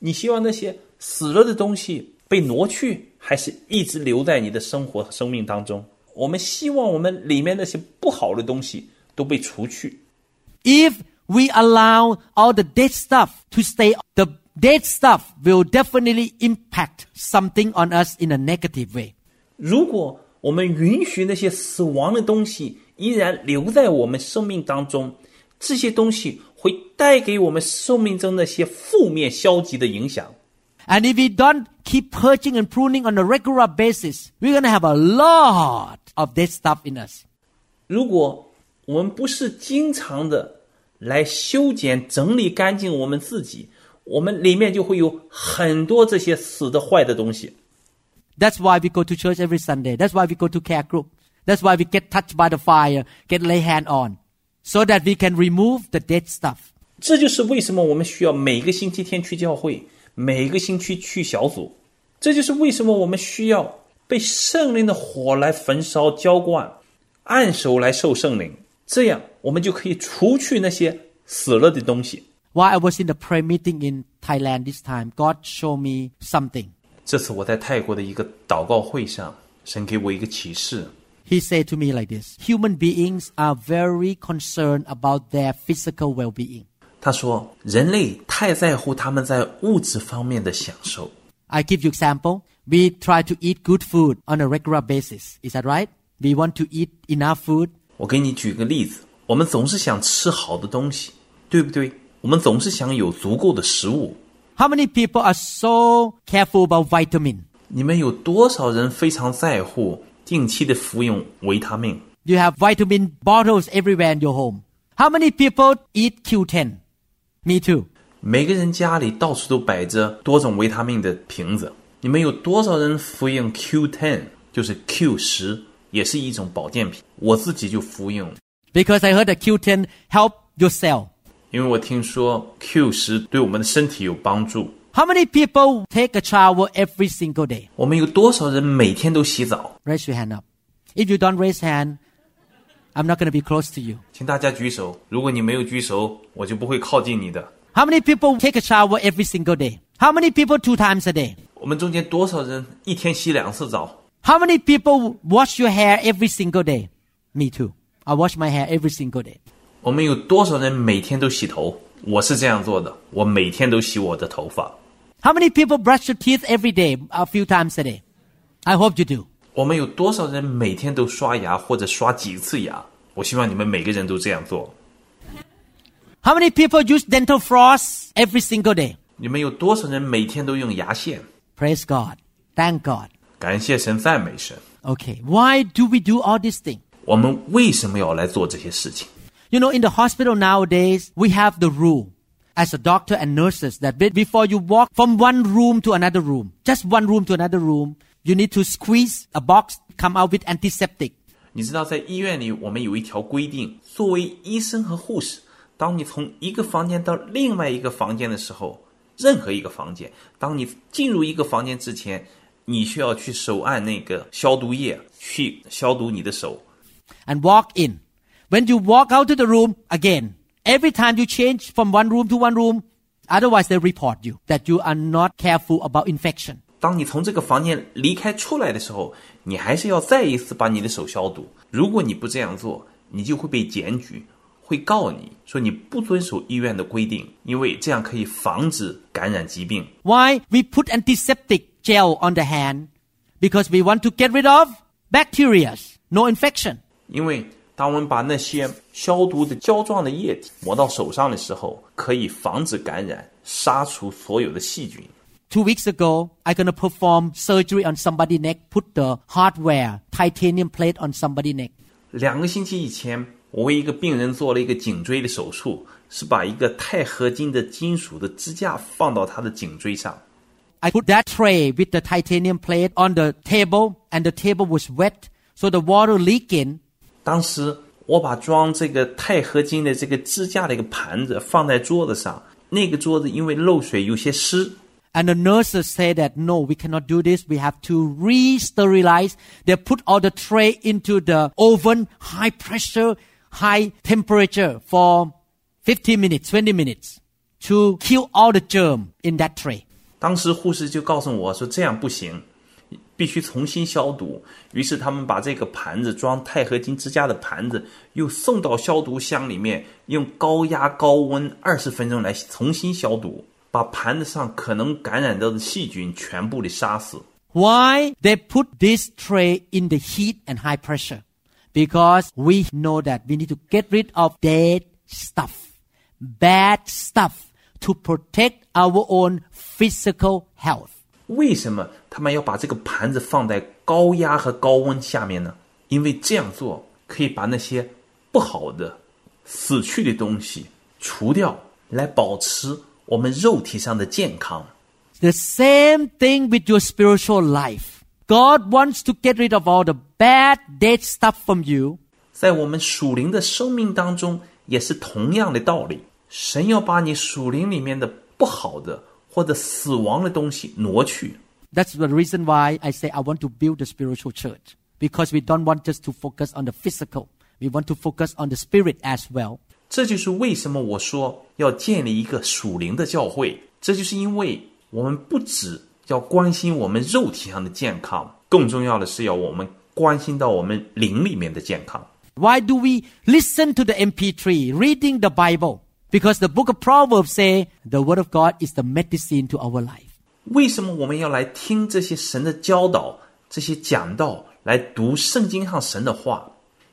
[SPEAKER 2] 你希望那些死了的东西被挪去， 还是一直留在你的生活和生命当中？我们希望我们里面那些不好的东西都被除去。
[SPEAKER 1] If we allow all the dead stuff to stay, the dead stuff will definitely impact something on us in a negative way.
[SPEAKER 2] 如果我们允许那些死亡的东西依然留在我们生命当中，这些东西会带给我们生命中那些负面、消极的影响。
[SPEAKER 1] And if we don't keep purging and pruning on a regular basis, we're going to have a lot of dead stuff in us.
[SPEAKER 2] 如果我们不是经常的来修剪、整理干净我们自己，我们里面就会有很多这些死的、坏的东西。
[SPEAKER 1] That's why we go to church every Sunday. That's why we go to care group. That's why we get touched by the fire, get lay hand on, so that we can remove the dead stuff.
[SPEAKER 2] 这就是为什么我们需要每个星期天去教会， 每个星期去小组。这就是为什么我们需要被圣灵的火来焚烧、浇灌，按手来受圣灵，这样我们就可以除去那些死了的东西。
[SPEAKER 1] While I was in the prayer meeting in Thailand this time, God showed me something.
[SPEAKER 2] 这次我在泰国的一个祷告会上，神给我一个启示，
[SPEAKER 1] He said to me like this Human beings are very concerned about their physical well being.
[SPEAKER 2] 他说人类太在乎他们在物质方面的享受。
[SPEAKER 1] I give you example. We try to eat good food on a regular basis. Is that right? We want to eat enough food.
[SPEAKER 2] 我给你举个例子，我们总是想吃好的东西，对不对？我们总是想有足够的食物。
[SPEAKER 1] How many people are so careful about vitamin?
[SPEAKER 2] 你们有多少人非常在乎定期的服用维他命？
[SPEAKER 1] You have vitamin bottles everywhere in your home. How many people eat Q10? Me too.
[SPEAKER 2] 每个人家里到处都摆着多种维他命的瓶子。你们有多少人服用 Q10？就是 Q 十，也是一种保健品。我自己就服用，
[SPEAKER 1] Because I heard that Q10 help your cell.
[SPEAKER 2] 因为我听说 Q 十对我们的身体有帮助。
[SPEAKER 1] How many people take a shower every single day?
[SPEAKER 2] 我们有多少人每天都洗澡？
[SPEAKER 1] Raise your hand up. If you don't raise hand, I'm not going to be close to you.
[SPEAKER 2] 请大家举手。如果你没有举手，我就不会靠近你的。
[SPEAKER 1] How many people take a shower every single day? How many people two times a day?
[SPEAKER 2] 我们中间多少人一天洗两次澡？
[SPEAKER 1] How many people wash your hair every single day? Me too. I wash my hair every single day.
[SPEAKER 2] 我们有多少人每天都洗头？我是这样做的，我每天都洗我的头发。
[SPEAKER 1] How many people brush your teeth every day, a few times a day? I hope you do.
[SPEAKER 2] 我们有多少人每天都刷牙或者刷几次牙？我希望你们每个人都这样做。
[SPEAKER 1] How many people use dental floss every single day?
[SPEAKER 2] 你们有多少人每天都用牙线？
[SPEAKER 1] Praise God. Thank God.
[SPEAKER 2] 感谢神，赞美神。
[SPEAKER 1] Okay, why do we do all these things?
[SPEAKER 2] 我们为什么要来做这些事情？
[SPEAKER 1] You know, in the hospital nowadays, we have the rule as a doctor and nurses that be- before you walk from one room to another room, just one room to another room, you need to squeeze a box, come out with antiseptic.
[SPEAKER 2] 你知道，在医院里，我们有一条规定：作为医生和护士，当你从一个房间到另外一个房间的时候，任何一个房间，当你进入一个房间之前，你需要去手按那个消毒液，去消毒你的手。
[SPEAKER 1] and walk in. When you walk out to the room again, every time you change from one room to one room, otherwise they report you that you are not careful about infection.
[SPEAKER 2] 当你从这个房间离开出来的时候，你还是要再一次把你的手消毒。如果你不这样做，你就会被检举，会告你说你不遵守医院的规定，因为这样可以防止感染疾病。
[SPEAKER 1] Why we put antiseptic gel on the hand? Because we want to get rid of bacteria, no infection.
[SPEAKER 2] 因为当我们把那些消毒的胶状的液体抹到手上的时候，可以防止感染，杀除所有的细菌。
[SPEAKER 1] Two weeks ago, I'm gonna perform surgery on somebody's neck, put the hardware titanium plate on somebody's neck.
[SPEAKER 2] 两个星期以前，我为一个病人做了一个颈椎的手术，是把一个钛合金的金属的支架放到他的颈椎上。
[SPEAKER 1] I put that tray with the titanium plate on the table, and the table was wet, so the water leaked in.
[SPEAKER 2] 当时我把装这个钛合金的这个支架的一个盘子放在桌子上，那个桌子因为漏水有些湿，
[SPEAKER 1] And the nurses say that no, we cannot do this. We have to re-sterilize. They put all the tray into the oven, high pressure, high temperature for 15 minutes, 20 minutes to kill all the germ in that tray.
[SPEAKER 2] 当时护士就告诉我说这样不行，必须重新消毒。于是他们把这个盘子装钛合金支架的盘子又送到消毒箱里面，用高压高温二十分钟来重新消毒， 把盘子上可能感染到的细菌全部的杀死。
[SPEAKER 1] Why they put this tray in the heat and high pressure? Because we know that we need to get rid of dead stuff, bad stuff to protect our own physical health.
[SPEAKER 2] 为什么他们要把这个盘子放在高压和高温下面呢？因为这样做可以把那些不好的、死去的东西除掉，来保持 我们肉体上的健康。
[SPEAKER 1] The same thing with your spiritual life. God wants to get rid of all the bad, dead stuff from you
[SPEAKER 2] 在我们属灵的生命当中，也是同样的道理。神要把你属灵里面的不好的或者死亡的东西挪去。
[SPEAKER 1] That's the reason why I say I want to build a spiritual church. Because we don't want just to focus on the physical. We want to focus on the spirit as well.
[SPEAKER 2] 这就是为什么我说要建立一个属灵的教会。这就是因为我们不只要关心我们肉体上的健康，更重要的是要我们关心到我们灵里面的健康。
[SPEAKER 1] Why do we listen to the MP3, reading the Bible? Because the book of Proverbs say the word of God is the medicine to our life.
[SPEAKER 2] 为什么我们要来听这些神的教导、这些讲道，来读圣经上神的话？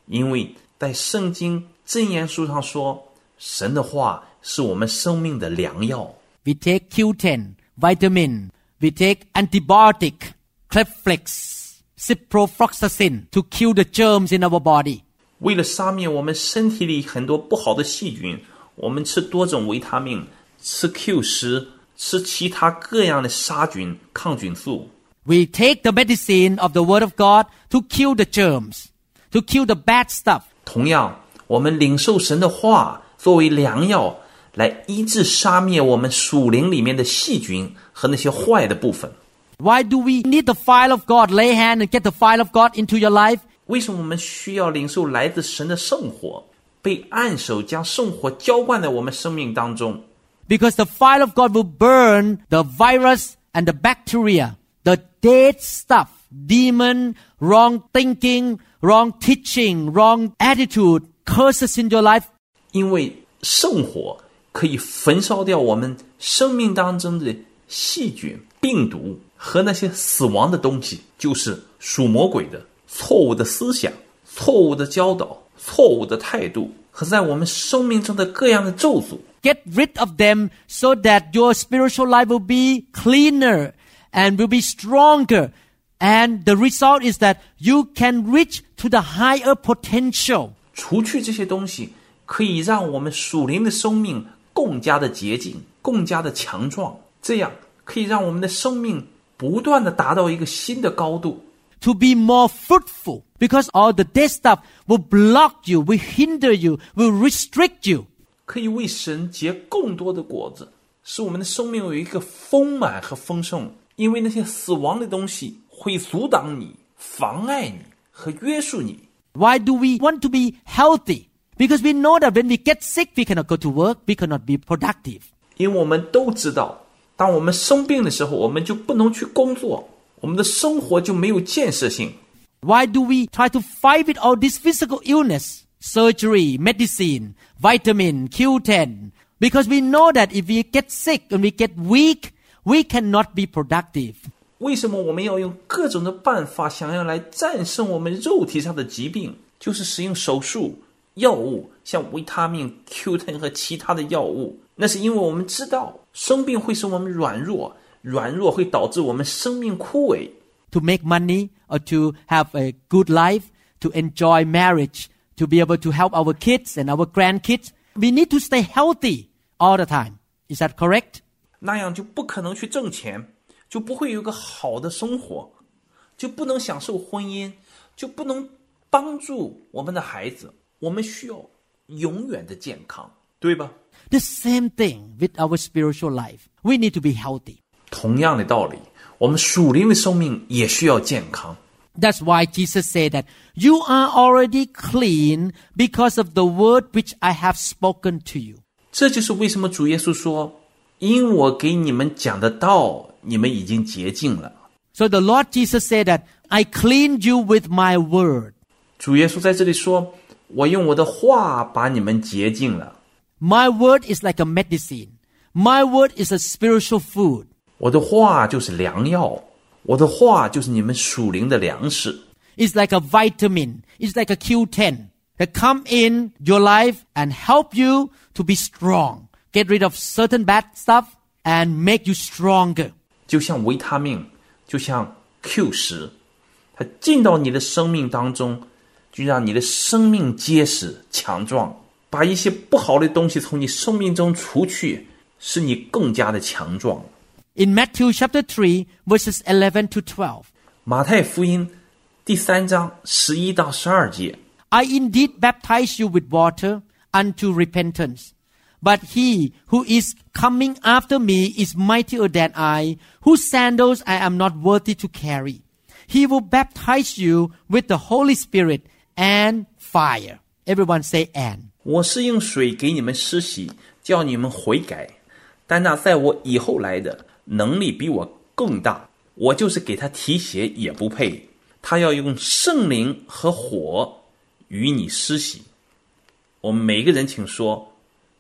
[SPEAKER 2] 因为在圣经箴言书上说，神的话是我们生命的良药。
[SPEAKER 1] We take Q10, vitamin. We take antibiotic, Keflex, ciprofloxacin to kill the germs in our body.
[SPEAKER 2] 为了杀灭我们身体里很多不好的细菌，我们吃多种维他命，吃 Q 十，吃其他各样的杀菌抗菌素。
[SPEAKER 1] We take the medicine of the Word of God to kill the germs, to kill the bad stuff.
[SPEAKER 2] 同样，我们领受神的话作为良药，来医治杀灭我们属灵里面的细菌和那些坏的部分。
[SPEAKER 1] Why do we need the fire of God? Lay hand and get the fire of God into your life.
[SPEAKER 2] 为什么我们需要领受来自神的圣火，被按手将圣火浇灌在我们生命当中？
[SPEAKER 1] Because the fire of God will burn the virus and the bacteria, the dead stuff, demon, wrong thinking, wrong teaching, wrong attitude, curses in your life.
[SPEAKER 2] 因为圣火可以焚烧掉我们生命当中的细菌、病毒和那些死亡的东西，就是属魔鬼的错误的思想、错误的教导、错误的态度和在我们生命中的各样的咒诅。
[SPEAKER 1] Get rid of them so that your spiritual life will be cleaner and will be stronger. And the result is that you can reach to the higher potential.
[SPEAKER 2] 除去这些东西，可以让我们属灵的生命更加的洁净、更加的强壮，这样可以让我们的生命不断的达到一个新的高度。
[SPEAKER 1] to be more fruitful because all the dead stuff will block you, will hinder you, will restrict you.
[SPEAKER 2] 可以为神结更多的果子，使我们的生命有一个丰满和丰盛。因为那些死亡的东西会阻挡你、妨碍你和约束你。
[SPEAKER 1] Why do we want to be healthy? Because we know that when we get sick, we cannot go to work, we cannot be productive.
[SPEAKER 2] 因为我们都知道，当我们生病的时候，我们就不能去工作，我们的生活就没有建设性。
[SPEAKER 1] Why do we try to fight with all this physical illness? Surgery, medicine, vitamin, Q10. Because we know that if we get sick and we get weak, we cannot be productive.
[SPEAKER 2] 为什么我们要用各种的办法想要来战胜我们肉体上的疾病？就是使用手术、药物，像维他命、Q10 和其他的药物。那是因为我们知道生病会使我们软弱，软弱会导致我们生命枯萎。
[SPEAKER 1] to make money or to have a good life, to enjoy marriage, to be able to help our kids and our grandkids. We need to stay healthy all the time. Is that correct?
[SPEAKER 2] 那样就不可能去挣钱， 就不会有个好的生活，就不能享受婚姻，就不能帮助我们的孩子。我们需要永远的健康，对吧
[SPEAKER 1] ？The same thing with our spiritual life. We need to be healthy.
[SPEAKER 2] 同样的道理，我们属灵的生命也需要健康。
[SPEAKER 1] That's why Jesus said that you are already clean because of the word which I have spoken to you.
[SPEAKER 2] 这就是为什么主耶稣说：“因我给你们讲的道，你们已经洁净了。
[SPEAKER 1] So the Lord Jesus said that I cleaned you with my word.
[SPEAKER 2] ”主耶稣在这里说：“我用我的话把你们洁净了。
[SPEAKER 1] My word is like a medicine. My word is a spiritual food.
[SPEAKER 2] 我的话就是良药，我的话就是你们属灵的粮食。
[SPEAKER 1] It's like a vitamin. It's like a Q10 that come in your life and help you to be strong. Get rid of certain bad stuff and make you stronger.
[SPEAKER 2] 就像维他命，就像 Q 十，它进到你的生命当中，就让你的生命结实强壮，把一些不好的东西从你生命中除去，使你更加的强壮。
[SPEAKER 1] In Matthew chapter 3 verses 11 to 12.
[SPEAKER 2] 马太福音第三章十一到十二节，
[SPEAKER 1] I indeed baptize you with water unto repentance. But he who is coming after me is mightier than I, whose sandals I am not worthy to carry. He will baptize you with the Holy Spirit and fire. Everyone say and.
[SPEAKER 2] 我是用水给你们施洗，叫你们悔改。但那在我以后来的，能力比我更大，我就是给他提鞋也不配。他要用圣灵和火与你施洗。我们每个人请说：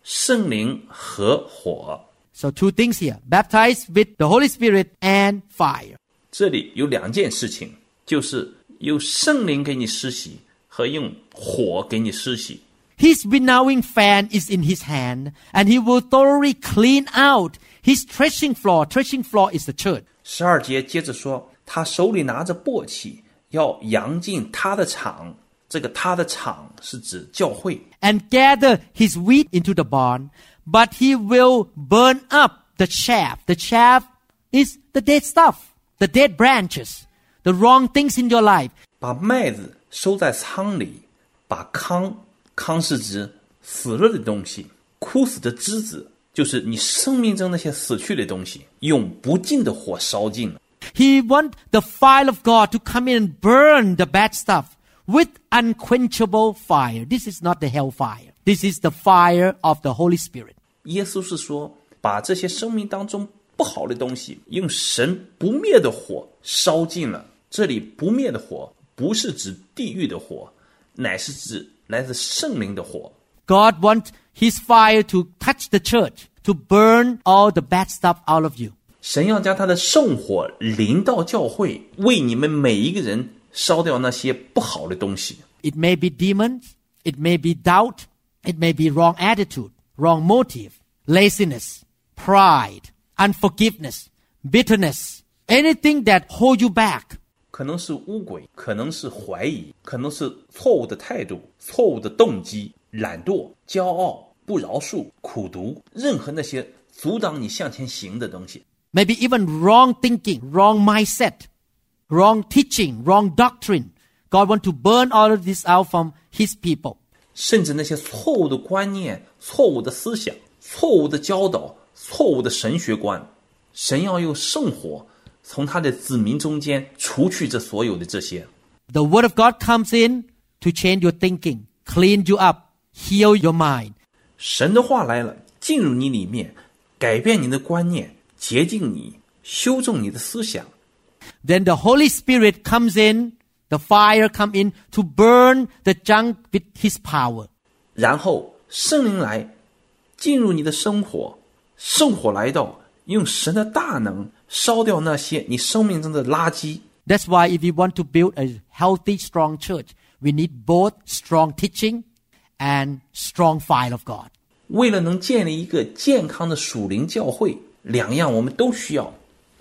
[SPEAKER 2] 圣灵和火。
[SPEAKER 1] So two things here. Baptized with the Holy Spirit and fire.
[SPEAKER 2] 这里有两件事情，就是有圣灵给你施洗和用火给你施洗。
[SPEAKER 1] His winnowing fan is in his hand, and he will thoroughly clean out his threshing floor. Threshing floor is the church.
[SPEAKER 2] 十二节接着说，他手里拿着簸箕，要扬进他的场。 这个他的场是指教会，
[SPEAKER 1] and gather his wheat into the barn, but he will burn up the chaff. The chaff is the dead stuff, the dead branches, the wrong things in your life.
[SPEAKER 2] 把麦子收在仓里，把糠糠是指死了的东西，枯死的枝子就是你生命中那些死去的东西，用不尽的火烧尽了。
[SPEAKER 1] He want the fire of God to come in and burn the bad stuff with unquenchable fire. This is not the hellfire. This is the fire of the Holy Spirit.
[SPEAKER 2] 耶稣是说，把这些生命当中不好的东西，用神不灭的火烧尽了。这里不灭的火，不是指地狱的火，乃是指来自圣灵的火。
[SPEAKER 1] God wants his fire to touch the church, to burn all the bad stuff out of you.
[SPEAKER 2] 神要将他的圣火临到教会，为你们每一个人 烧掉那些不好的东西。
[SPEAKER 1] It may be demons, it may be doubt, it may be wrong attitude, wrong motive, laziness, pride, unforgiveness, bitterness, anything that hold you back.
[SPEAKER 2] 可能是污鬼，可能是怀疑，可能是错误的态度、错误的动机、懒惰、骄傲、不饶恕、苦毒，任何那些阻挡你向前行的东西。
[SPEAKER 1] Maybe even wrong thinking, wrong mindset wrong teaching, wrong doctrine. God want to burn all of this out from his people.
[SPEAKER 2] 甚至那些错误的观念、错误的思想、错误的教导、错误的神学观，神要用圣火从他的子民中间除去这所有的这些。
[SPEAKER 1] The word of God comes in to change your thinking, clean you up, heal your mind.
[SPEAKER 2] 神的话来了，进入你里面，改变你的观念，洁净你，修正你的思想。
[SPEAKER 1] Then the Holy Spirit comes in, the fire come in to burn the junk with his power.
[SPEAKER 2] 然后圣灵来进入你的生活，圣火来到，用神的大能烧掉那些你生命中的垃圾。
[SPEAKER 1] That's why if we want to build a healthy, strong church, we need both strong teaching and strong fire of God.
[SPEAKER 2] 为了能建立一个健康的属灵教会，两样我们都需要：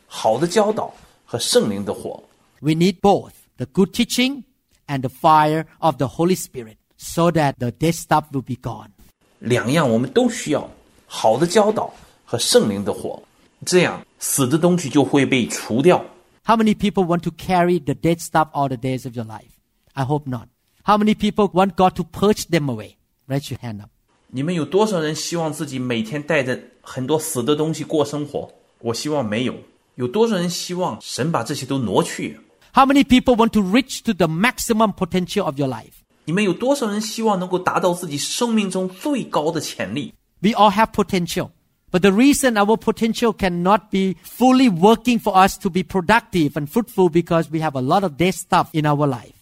[SPEAKER 2] 好的教导 和圣灵的火。
[SPEAKER 1] We need both the good teaching and the fire of the Holy Spirit so that the dead stuff will be gone.
[SPEAKER 2] 两样我们都需要：好的教导和圣灵的火。这样死的东西就会被除掉。
[SPEAKER 1] How many people want to carry the dead stuff all the days of your life? I hope not. How many people want God to purge them away? Raise your hand up.
[SPEAKER 2] 你们有多少人希望自己每天带着很多死的东西过生活？我希望没有。 有多少人希望神把这些都挪去？
[SPEAKER 1] How many people want to reach to the maximum potential of your life?
[SPEAKER 2] 你们有多少人希望能够达到自己生命中最高的潜力？
[SPEAKER 1] We all have potential. But the reason our potential cannot be fully working for us to be productive and fruitful because we have a lot of dead stuff in our life.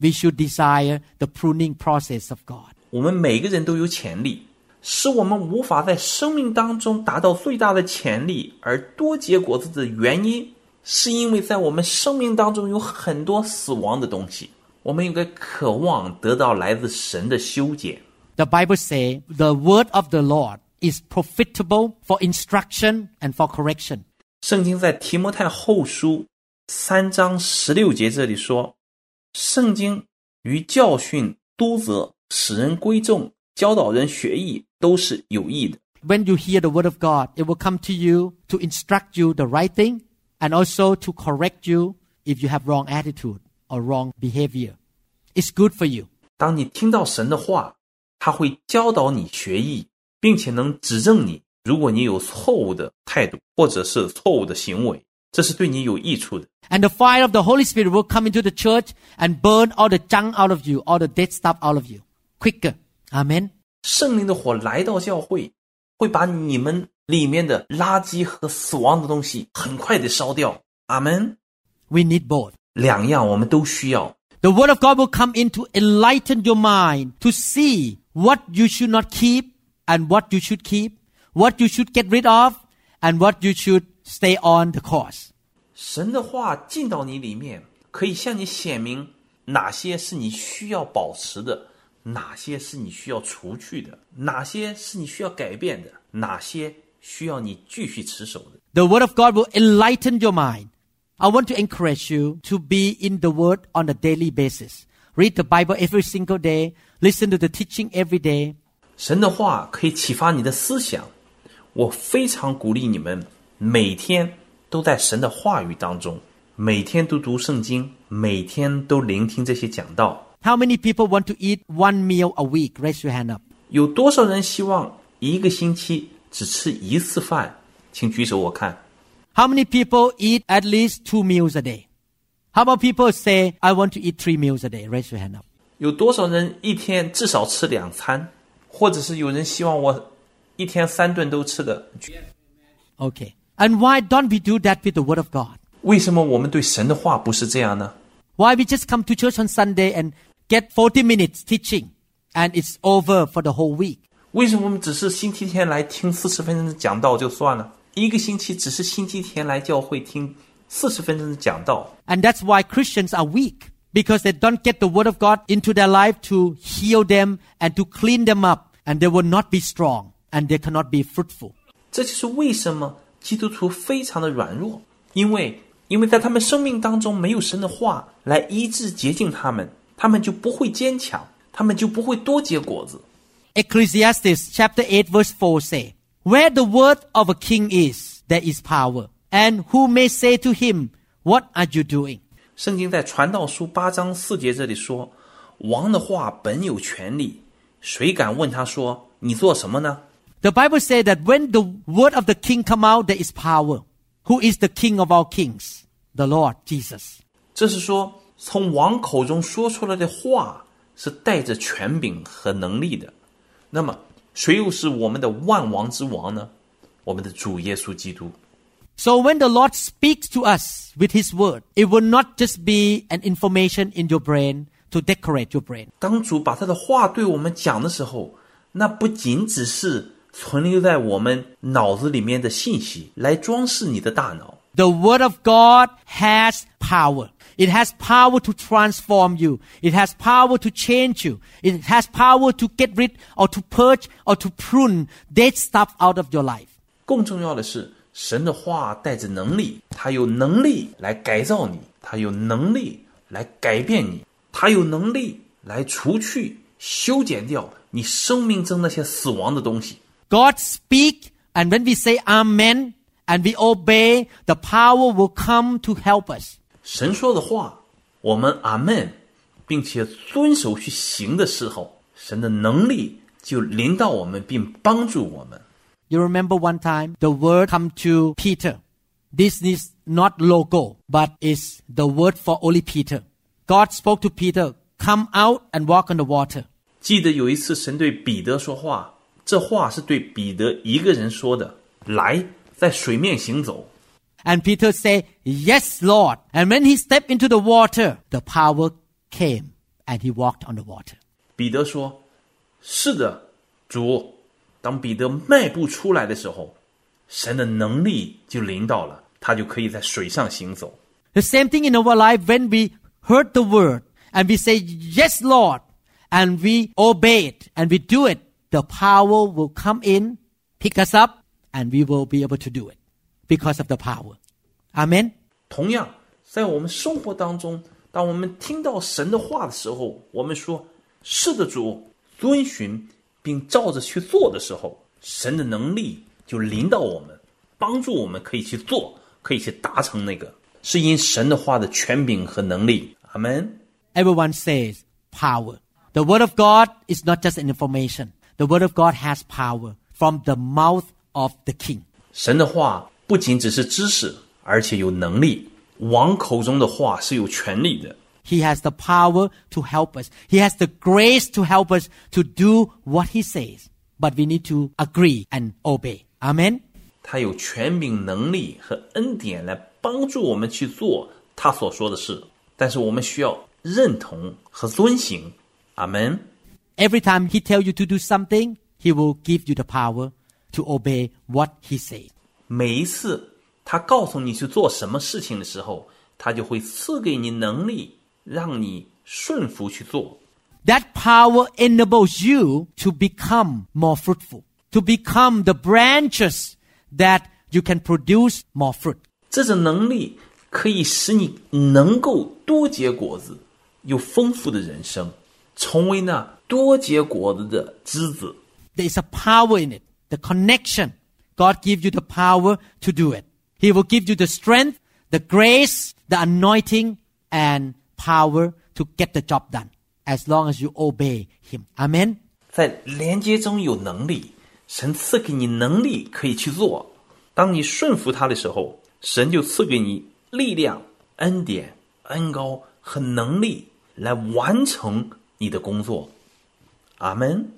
[SPEAKER 1] We should desire the pruning process of God.
[SPEAKER 2] 我们每个人都有潜力， 使我们无法在生命当中达到最大的潜力而多结果子的原因，是因为在我们生命当中有很多死亡的东西。我们应该渴望得到来自神的修剪。
[SPEAKER 1] The Bible says the word of the Lord is profitable for instruction and for correction.
[SPEAKER 2] 圣经在提摩太后书三章十六节这里说：“圣经与教训、督责、使人归正、教导人学艺，都是有益的。
[SPEAKER 1] When you hear the word of God, it will come to you to instruct you the right thing and also to correct you if you have wrong attitude or wrong behavior. It's good for you.
[SPEAKER 2] 当你听到神的话，他会教导你学艺，并且能指正你，如果你有错误的态度或者是错误的行为，这是对你有益处的。
[SPEAKER 1] And the fire of the Holy Spirit will come into the church and burn all the junk out of you, all the dead stuff out of you. Quicker. Amen.
[SPEAKER 2] 圣灵的火来到教会，会把你们里面的垃圾和死亡的东西很快的烧掉。阿门。
[SPEAKER 1] We need both.
[SPEAKER 2] 两样我们都需要。
[SPEAKER 1] The word of God will come in to enlighten your mind to see what you should not keep and what you should keep, what you should get rid of and what you should stay on the course.
[SPEAKER 2] 神的话进到你里面，可以向你显明哪些是你需要保持的， 哪些是你需要除去的，哪些是你需要改变的，哪些需要你继续持守的。
[SPEAKER 1] The Word of God will enlighten your mind. I want to encourage you to be in the Word on a daily basis. Read the Bible every single day. Listen to the teaching every day.
[SPEAKER 2] 神的话可以启发你的思想，我非常鼓励你们每天都在神的话语当中，每天都读圣经，每天都聆听这些讲道。
[SPEAKER 1] How many people want to eat one meal a week? Raise your hand up.
[SPEAKER 2] 有多少人希望一个星期只吃一次饭？请举手，我看。
[SPEAKER 1] How many people eat at least two meals a day? How about people say, I want to eat three meals a day? Raise your hand up.
[SPEAKER 2] 有多少人一天至少吃两餐，或者是有人希望我一天三顿都吃的？
[SPEAKER 1] Okay. And why don't we do that with the Word of God?
[SPEAKER 2] 为什么我们对神的话不是这样呢？
[SPEAKER 1] Why we just come to church on Sunday and get 40 minutes teaching and it's over for the whole week?
[SPEAKER 2] 为什么我们只是星期天来听四十分钟的讲道就算了？一个星期只是星期天来教会听四十分钟的讲道，
[SPEAKER 1] And that's why Christians are weak because they don't get the Word of God into their life to heal them and to clean them up, and they will not be strong and they cannot be fruitful.
[SPEAKER 2] 这就是为什么基督徒非常的软弱，因为 因为在他们生命当中没有神的话来医治洁净他们，他们就不会坚强，他们就不会多结果子。
[SPEAKER 1] Ecclesiastes chapter 8 verse 4 say, Where the word of a king is, there is power. And who may say to him, What are you doing?
[SPEAKER 2] 圣经在传道书八章四节这里说：“王的话本有权利，谁敢问他说你做什么呢？”
[SPEAKER 1] The Bible says that when the word of the king come out, there is power. Who is the king of all kings? The Lord Jesus.
[SPEAKER 2] 这是说，从王口中说出来的话是带着权柄和能力的。那么，谁又是我们的万王之王呢？我们的主耶稣基督。
[SPEAKER 1] So when the Lord speaks to us with His word, it will not just be an information in your brain to decorate your brain.
[SPEAKER 2] 当主把他的话对我们讲的时候，那不仅只是 存留在我们脑子里面的信息，来装饰你的大脑。
[SPEAKER 1] The word of God has power. It has power to transform you. It has power to change you. It has power to get rid or to purge or to prune dead stuff out of your life.
[SPEAKER 2] 更重要的是，神的话带着能力，他有能力来改造你，他有能力来改变你，他有能力来除去、修剪掉你生命中那些死亡的东西。
[SPEAKER 1] God speak and when we say amen and we obey, the power will come to help us.
[SPEAKER 2] 神说的话，我们阿门，并且遵守去行的时候，神的能力就临到我们，并帮助我们。
[SPEAKER 1] You remember one time the word come to Peter. This is not logo, but is the word for only Peter. God spoke to Peter, come out and walk on the water.
[SPEAKER 2] 记得有一次，神对彼得说话， 这话是对彼得一个人说的：“来，在水面行走。”
[SPEAKER 1] And Peter said, Yes, Lord. And when he stepped into the water, the power came and he walked on the water.
[SPEAKER 2] 彼得说：“是的，主。”当彼得迈步出来的时候，神的能力就临到了，他就可以在水上行走。
[SPEAKER 1] The same thing in our life when we heard the word and we say, Yes, Lord, and we obey it and we do it, the power will come in, pick us up, and we will be able to do it because of the power. Amen.
[SPEAKER 2] 同样，在我们生活当中，当我们听到神的话的时候，我们说：“是的，主。”遵循并照着去做的时候，神的能力就临到我们，帮助我们可以去做，可以去达成那个，是因神的话的权柄和能力。阿门。
[SPEAKER 1] Everyone says power. The word of God is not just an information. The word of God has power from the mouth of the king.
[SPEAKER 2] 神的话不仅只是知识，而且有能力。王口中的话是有权利的。
[SPEAKER 1] He has the power to help us. He has the grace to help us to do what he says. But we need to agree and obey. Amen.
[SPEAKER 2] 他有权柄、能力和恩典来帮助我们去做他所说的事，但是我们需要认同和遵行。阿门。
[SPEAKER 1] Every time he tell you to do something, he will give you the power to obey what he says.
[SPEAKER 2] 每一次他告诉你去做什么事情的时候，他就会赐给你能力，让你顺服去做。
[SPEAKER 1] That power enables you to become more fruitful, to become the branches that you can produce more fruit.
[SPEAKER 2] 这种能力可以使你能够多结果子，有丰富的人生，
[SPEAKER 1] there is a power in it, the connection. God give you the power to do it. He will give you the strength, the grace, the anointing, and power to get the job done as long as you obey Him. Amen.
[SPEAKER 2] 在连接中有能力，神赐给你能力可以去做。当你顺服他的时候，神就赐给你力量、恩典、恩膏和能力来完成你的工作。阿门。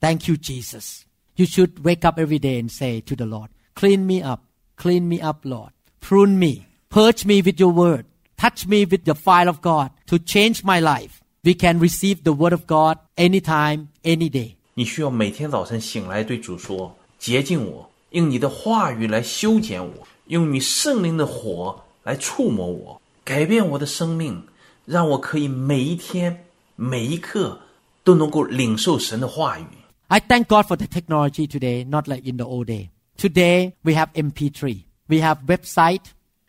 [SPEAKER 1] Thank you, Jesus. You should wake up every day and say to the Lord, Clean me up, clean me up, Lord. Prune me, purge me with your word, touch me with the fire of God to change my life. We can receive the word of God anytime, any day.
[SPEAKER 2] 你需要每天早晨醒来对主说：“洁净我，用你的话语来修剪我，用你圣灵的火来触摸我，改变我的生命，让我可以每一天、 每一刻都能够领受神的话语。”
[SPEAKER 1] I thank God for the technology today, not like in the old day. Today we have MP3, we have website,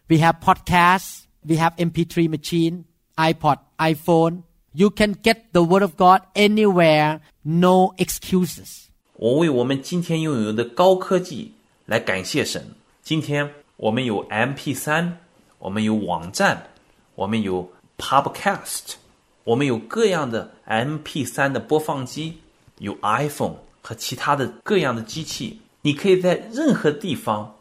[SPEAKER 1] we have podcasts, we have MP3 machine, iPod, iPhone. You can get the word of God anywhere, no excuses.
[SPEAKER 2] 我为我们今天拥有的高科技来感谢神。今天我们有 MP 三，我们有网站，我们有 Podcast， 我们有各样的 MP 三的播放机，有 iPhone 和其他的各样的机器。你可以在任何地方、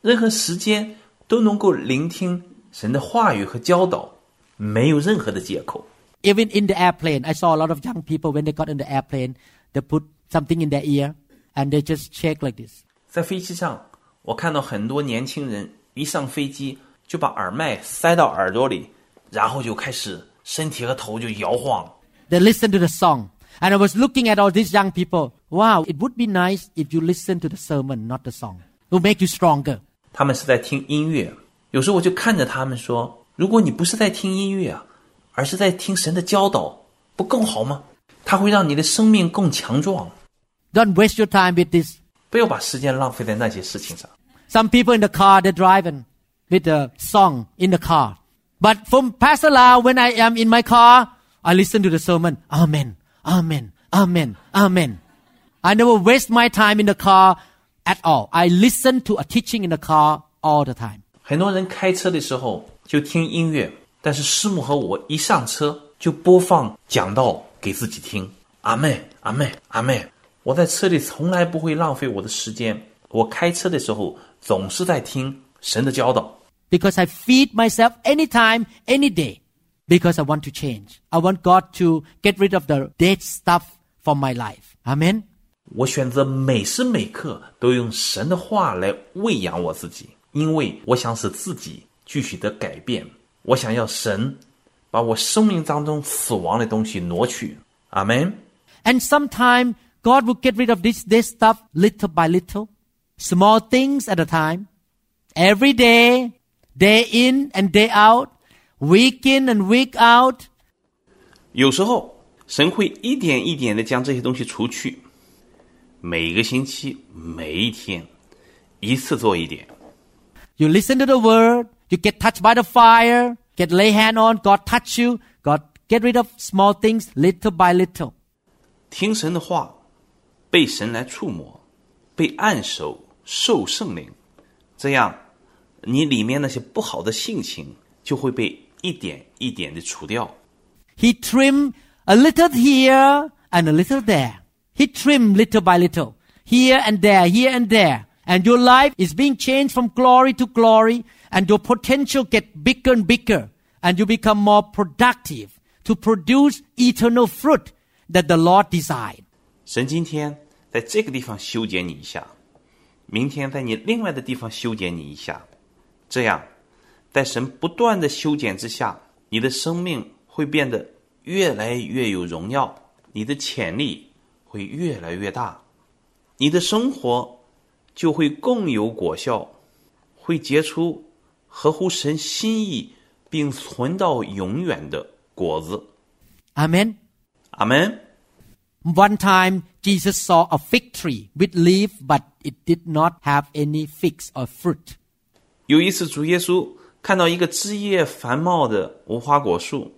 [SPEAKER 2] 任何时间都能够聆听神的话语和教导，没有任何的借口。
[SPEAKER 1] Even in the airplane, I saw a lot of young people when they got in the airplane, they put something in their ear and they just shake like this.
[SPEAKER 2] 在飞机上，我看到很多年轻人一上飞机就把耳麦塞到耳朵里，然后就开始 身体和头就摇晃。
[SPEAKER 1] They listen to the song. And I was looking at all these young people. Wow, it would be nice if you listen to the sermon, not the song. It will make you stronger.
[SPEAKER 2] 他们是在听音乐，有时候我就看着他们说：“如果你不是在听音乐啊，而是在听神的教导，不更好吗？它会让你的生命更强壮。
[SPEAKER 1] Don't waste your time with this.
[SPEAKER 2] 不要把时间浪费在那些事情上。
[SPEAKER 1] Some people in the car, they're driving with the song in the car. But from Pastor Lau, when I am in my car, I listen to the sermon. Amen, amen, amen, amen. I never waste my time in the car at all. I listen to a teaching in the car all the time.
[SPEAKER 2] 很多人开车的时候就听音乐，但是师母和我一上车就播放讲道给自己听。阿妹，阿妹，阿妹！我在车里从来不会浪费我的时间，我开车的时候总是在听神的教导，
[SPEAKER 1] because I feed myself anytime, any day, because I want to change. I want God to get rid of the dead stuff from my life. Amen.
[SPEAKER 2] 我选择每时每刻都用神的话来喂养我自己，因为我想使自己继续的改变。我想要神把我生命当中死亡的东西挪去。阿门。
[SPEAKER 1] And sometime God will get rid of this dead stuff little by little, small things at a time, every day, day in and day out, week in and week out.
[SPEAKER 2] 有时候神会一点一点的将这些东西除去，每个星期、每一天，一次做一点。
[SPEAKER 1] You listen to the word, you get touched by the fire, get lay hand on, God touch you, God get rid of small things little by little.
[SPEAKER 2] 听神的话，被神来触摸，被按手受圣灵，这样 你里面那些不好的性情就会被一点一点的除掉。
[SPEAKER 1] He trimmed a little here and a little there. He trimmed little by little, here and there, here and there. And your life is being changed from glory to glory, and your potential get bigger and bigger, and you become more productive to produce eternal fruit that the Lord desired.
[SPEAKER 2] 神今天在这个地方修剪你一下，明天在你另外的地方修剪你一下， 这样，在神不断的修剪之下，你的生命会变得越来越有荣耀，你的潜力会越来越大，你的生活就会更有果效，会结出合乎神心意并存到永远的果子。
[SPEAKER 1] 阿门，
[SPEAKER 2] 阿门。
[SPEAKER 1] One time, Jesus saw a fig tree with leaf, but it did not have any figs or fruit.
[SPEAKER 2] 有一次，主耶稣看到一个枝叶繁茂的无花果树，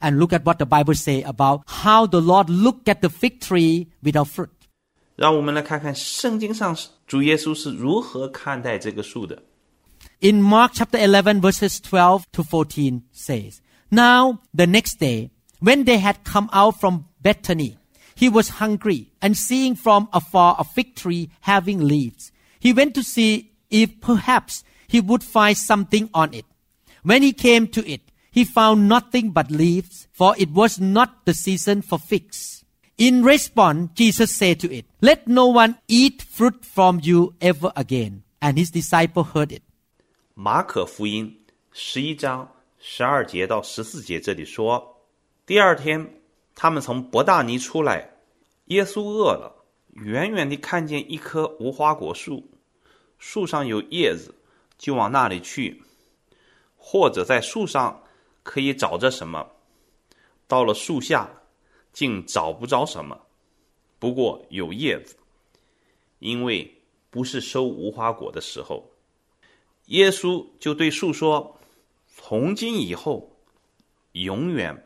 [SPEAKER 1] And look at what the Bible say about how the Lord looked at the fig tree without fruit.
[SPEAKER 2] 让我们来看看圣经上主耶稣是如何看待这个树的。
[SPEAKER 1] In Mark chapter 11 verses 12 to 14 says, Now the next day, when they had come out from Bethany, he was hungry and seeing from afar a fig tree having leaves, he went to see if perhaps he would find something on it. When he came to it, he found nothing but leaves, for it was not the season for figs. In response, Jesus said to it, Let no one eat fruit from you ever again. And his disciple heard it.
[SPEAKER 2] 马可福音十一章十二节到十四节这里说，第二天他们从伯大尼出来，耶稣饿了，远远地看见一棵无花果树，树上有叶子， 就往那里去，或者在树上可以找着什么，到了树下，竟找不着什么，不过有叶子，因为不是收无花果的时候。耶稣就对树说：“从今以后，永远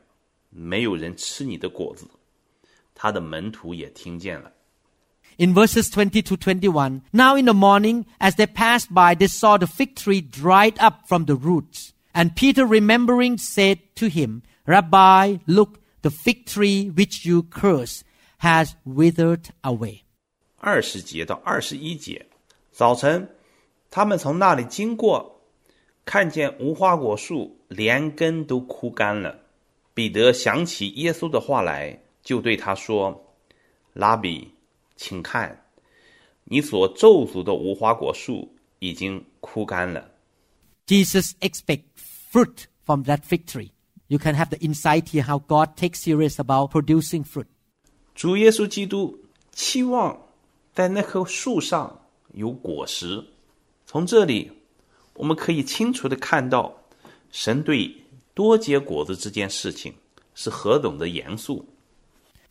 [SPEAKER 2] 没有人吃你的果子。”他的门徒也听见了。
[SPEAKER 1] In verses 20 to 21, now in the morning, as they passed by, they saw the fig tree dried up from the roots. And Peter, remembering, said to him, Rabbi, look, the fig tree which you cursed has withered away.
[SPEAKER 2] 二十节到二十一节，早晨，他们从那里经过，看见无花果树连根都枯干了。彼得想起耶稣的话来，就对他说：“拉比， 请看，你所咒诅的无花果树已经枯干了。”
[SPEAKER 1] Jesus expects fruit from that fig tree. You can have the insight here how God takes serious about producing fruit.
[SPEAKER 2] 主耶稣基督期望在那棵树上有果实。从这里，我们可以清楚的看到，神对多结果子这件事情是何等的严肃。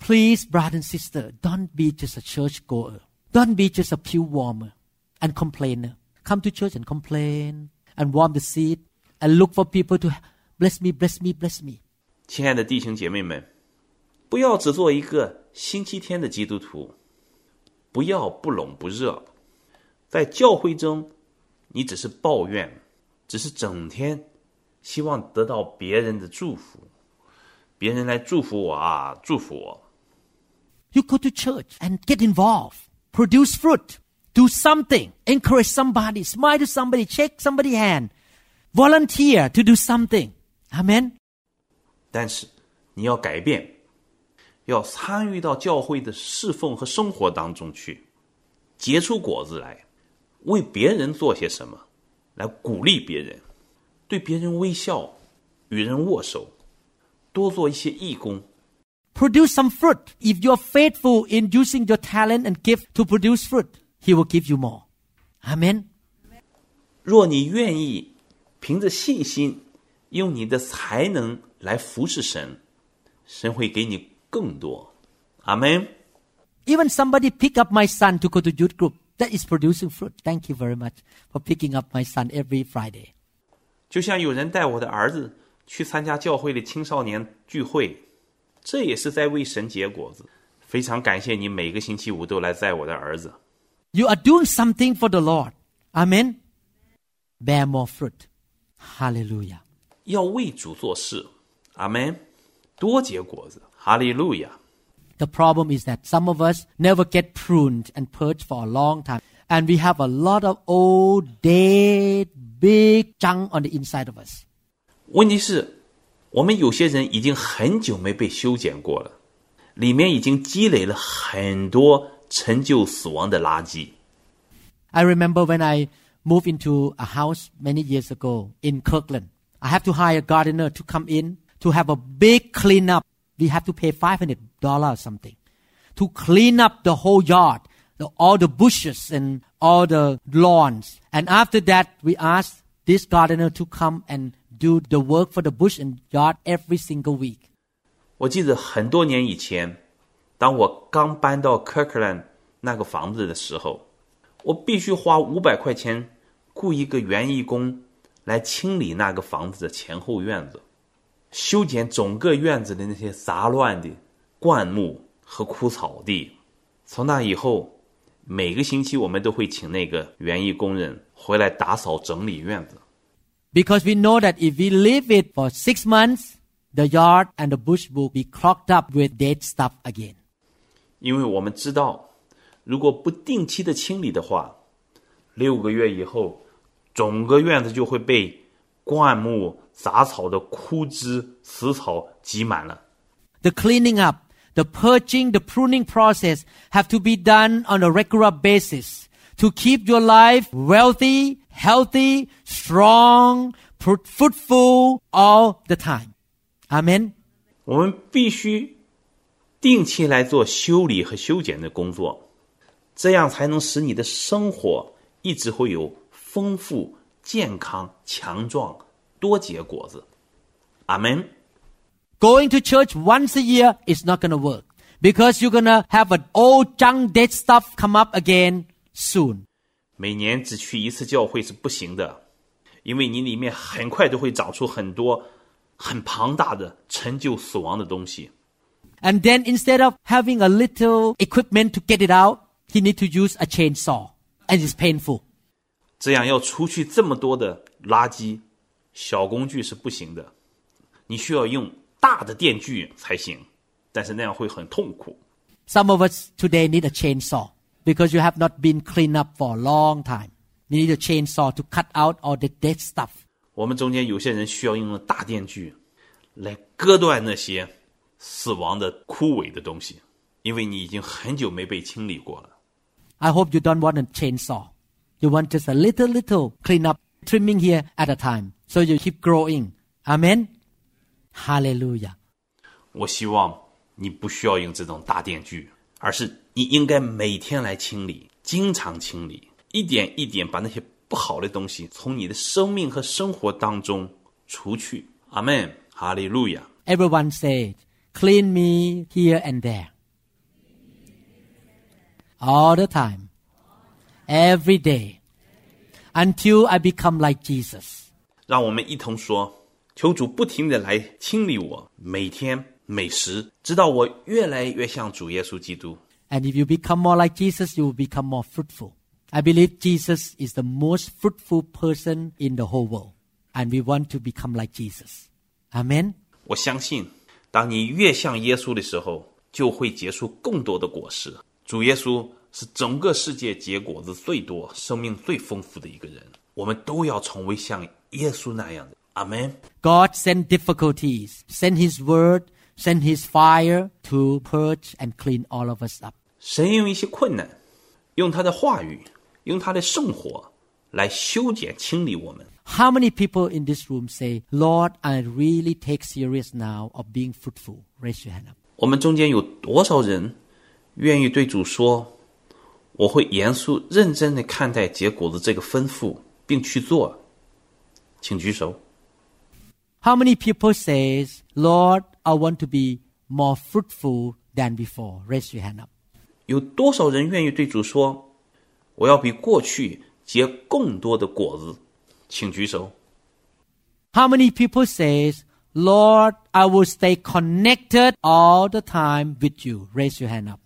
[SPEAKER 1] Please, brother and sister, don't be just a church goer. Don't be just a pew warmer and complainer. Come to church and complain and warm the seat and look for people to bless me, bless me, bless me.
[SPEAKER 2] 亲爱的弟兄姐妹们，不要只做一个星期天的基督徒，不要不冷不热，在教会中，你只是抱怨，只是整天希望得到别人的祝福，别人来祝福我啊，祝福我。
[SPEAKER 1] You go to church and get involved, produce fruit, do something, encourage somebody, smile to somebody, shake somebody's hand, volunteer to do something. Amen.
[SPEAKER 2] 但是你要改变，要参与到教会的侍奉和生活当中去，结出果子来，为别人做些什么，来鼓励别人，对别人微笑，与人握手，多做一些义工。
[SPEAKER 1] Produce some fruit. If you're faithful in using your talent and gift to produce fruit, He will give you more. Amen.
[SPEAKER 2] 若你愿意凭着信心，用你的才能来服侍神，神会给你更多。阿门。
[SPEAKER 1] Even somebody pick up my son to go to youth group. That is producing fruit. Thank you very much for picking up my son every Friday.
[SPEAKER 2] 就像有人带我的儿子去参加教会的青少年聚会， 这也是在为神结果子。非常感谢你每个星期五都来载我的儿子。
[SPEAKER 1] You are doing something for the Lord. Amen. Bear more fruit. Hallelujah.
[SPEAKER 2] 要为主做事，阿门。多结果子，哈利路亚。
[SPEAKER 1] The problem is that some of us never get pruned and purged for a long time. And we have a lot of old, dead, big junk on the inside of us.
[SPEAKER 2] 问题是， 我们有些人已经很久没被修剪过了，里面已经积累了很多陈旧死亡的垃圾。
[SPEAKER 1] I remember when I moved into a house many years ago in Kirkland. I have to hire a gardener to come in to have a big cleanup. We have to pay $500 or something to clean up the whole yard, the, all the bushes and all the lawns. And after that, we asked this gardener to come and do the work for the bush and yard every single week.
[SPEAKER 2] 我记得很多年以前，当我刚搬到 Kirkland 那个房子的时候，我必须花五百块钱雇一个园艺工来清理那个房子的前后院子，修剪整个院子的那些杂乱的灌木和枯草地。从那以后，每个星期我们都会请那个园艺工人回来打扫整理院子。
[SPEAKER 1] Because we know that if we leave it for six months, the yard and the bush will be clogged up with dead stuff again.
[SPEAKER 2] 因为我们知道，如果不定期的清理的话，六个月以后，整个院子就会被灌木、杂草的枯枝、死草挤满了。
[SPEAKER 1] The cleaning up, the purging, the pruning process have to be done on a regular basis to keep your life wealthy, healthy, strong, fruit- fruitful all the time. Amen.
[SPEAKER 2] 我们必须定期来做修理和修剪的工作，这样才能使你的生活一直会有丰富、健康、强壮、多结果子。阿门。
[SPEAKER 1] Going to church once a year is not going to work because you're going to have an old junk dead stuff come up again soon.
[SPEAKER 2] 每年只去一次教会是不行的，因为你里面很快都会长出很多很庞大的陈旧死亡的东西。
[SPEAKER 1] And then instead of having a little equipment to get it out, he need to use a chainsaw and it's painful.
[SPEAKER 2] 这样要除去这么多的垃圾，小工具是不行的，你需要用 大的电锯才行，但是那样会很痛苦。
[SPEAKER 1] Some of us today need a chainsaw because you have not been cleaned up for a long time. You need a chainsaw to cut out all the dead stuff.
[SPEAKER 2] 我们中间有些人需要用大电锯来割断那些死亡的枯萎的东西，因为你已经很久没被清理过了。
[SPEAKER 1] I hope you don't want a chainsaw. You want just a little, little clean up, trimming here at a time. So you keep growing. Amen. Hallelujah.
[SPEAKER 2] 我希望你不需要用这种大电锯，而是你应该每天来清理，经常清理，一点一点把那些不好的东西从你的生命和生活当中除去。阿门，哈利路亚。
[SPEAKER 1] Everyone said, clean me here and there. All the time. Every day. Until I become like Jesus.
[SPEAKER 2] 让我们一同说， 求主不停的来清理我，每天每时，直到我越来越像主耶稣基督。
[SPEAKER 1] And if you become more like Jesus, you will become more fruitful. I believe Jesus is the most fruitful person in the whole world. And we want to become like Jesus. Amen.
[SPEAKER 2] 我相信，当你越像耶稣的时候，就会结出更多的果实。主耶稣是整个世界结果子最多、生命最丰富的一个人。我们都要成为像耶稣那样的。阿门。
[SPEAKER 1] God sent difficulties, sent His word, sent His fire to purge and clean all of us up.
[SPEAKER 2] 神用一些困难，用他的话语，用他的圣火来修剪、清理我们。
[SPEAKER 1] How many people in this room say, Lord, I really take serious now of being fruitful? Raise your hand up.
[SPEAKER 2] 我们中间有多少人愿意对主说：“我会严肃认真的看待结果的这个吩咐，并去做？”请举手。
[SPEAKER 1] How many people says, Lord, I want to be more fruitful than before? Raise your hand up.
[SPEAKER 2] 有多少人愿意对主说：“我要比过去结更多的果子？”请举手。
[SPEAKER 1] How many people says, Lord, I will stay connected all the time with you? Raise your hand up.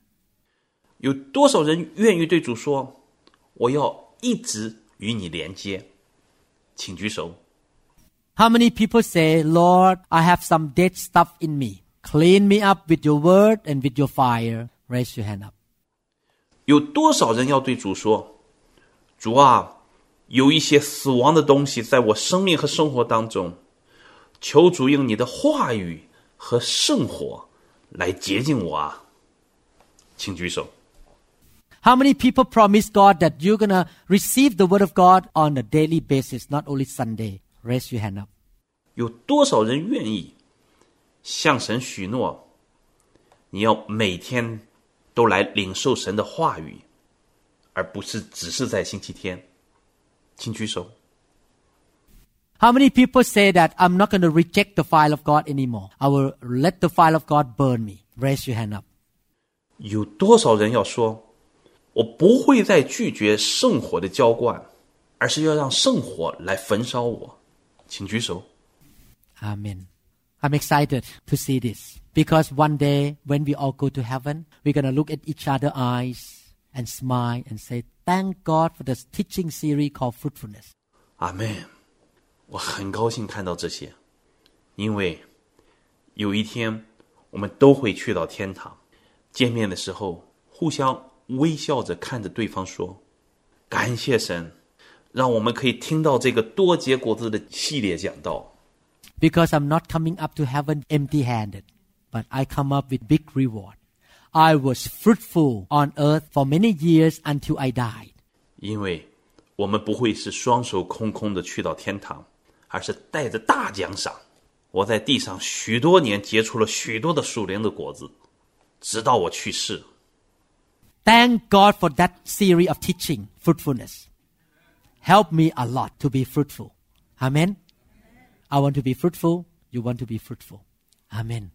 [SPEAKER 2] 有多少人愿意对主说：“我要一直与你连接？”请举手。
[SPEAKER 1] How many people say, Lord, I have some dead stuff in me. Clean me up with your word and with your fire. Raise your hand up.
[SPEAKER 2] 有多少人要对主说：“主啊，有一些死亡的东西在我生命和生活当中，求主用你的话语和圣火来洁净我啊！”请举手。
[SPEAKER 1] How many people promise God that you're going to receive the word of God on a daily basis, not only Sunday? Raise your hand up.
[SPEAKER 2] 有多少人愿意向神许诺，你要每天都来领受神的话语，而不是只是在星期天？请举手。
[SPEAKER 1] How many people say that I'm not going to reject the fire of God anymore? I will let the fire of God burn me. Raise your hand up.
[SPEAKER 2] 有多少人要说，我不会再拒绝圣火的浇灌，而是要让圣火来焚烧我？ 请举手。
[SPEAKER 1] Amen. I'm excited to see this because one day when we all go to heaven, we're going to look at each other's eyes and smile and say, Thank God for this teaching series called Fruitfulness.
[SPEAKER 2] 阿妹，我很高兴看到这些，因为有一天我们都会去到天堂。见面的时候，互相微笑着看着对方说：“感谢神， 让我们可以听到这个多结果子的系列讲道。
[SPEAKER 1] Because I'm not coming up to heaven empty handed, but I come up with big reward. I was fruitful on earth for many years until I died.
[SPEAKER 2] 因为我们不会是双手空空的去到天堂，而是带着大奖赏。我在地上许多年结出了许多的属灵的果子，直到我去世。
[SPEAKER 1] Thank God for that series of teaching, fruitfulness. Help me a lot to be fruitful. Amen. I want to be fruitful. You want to be fruitful. Amen.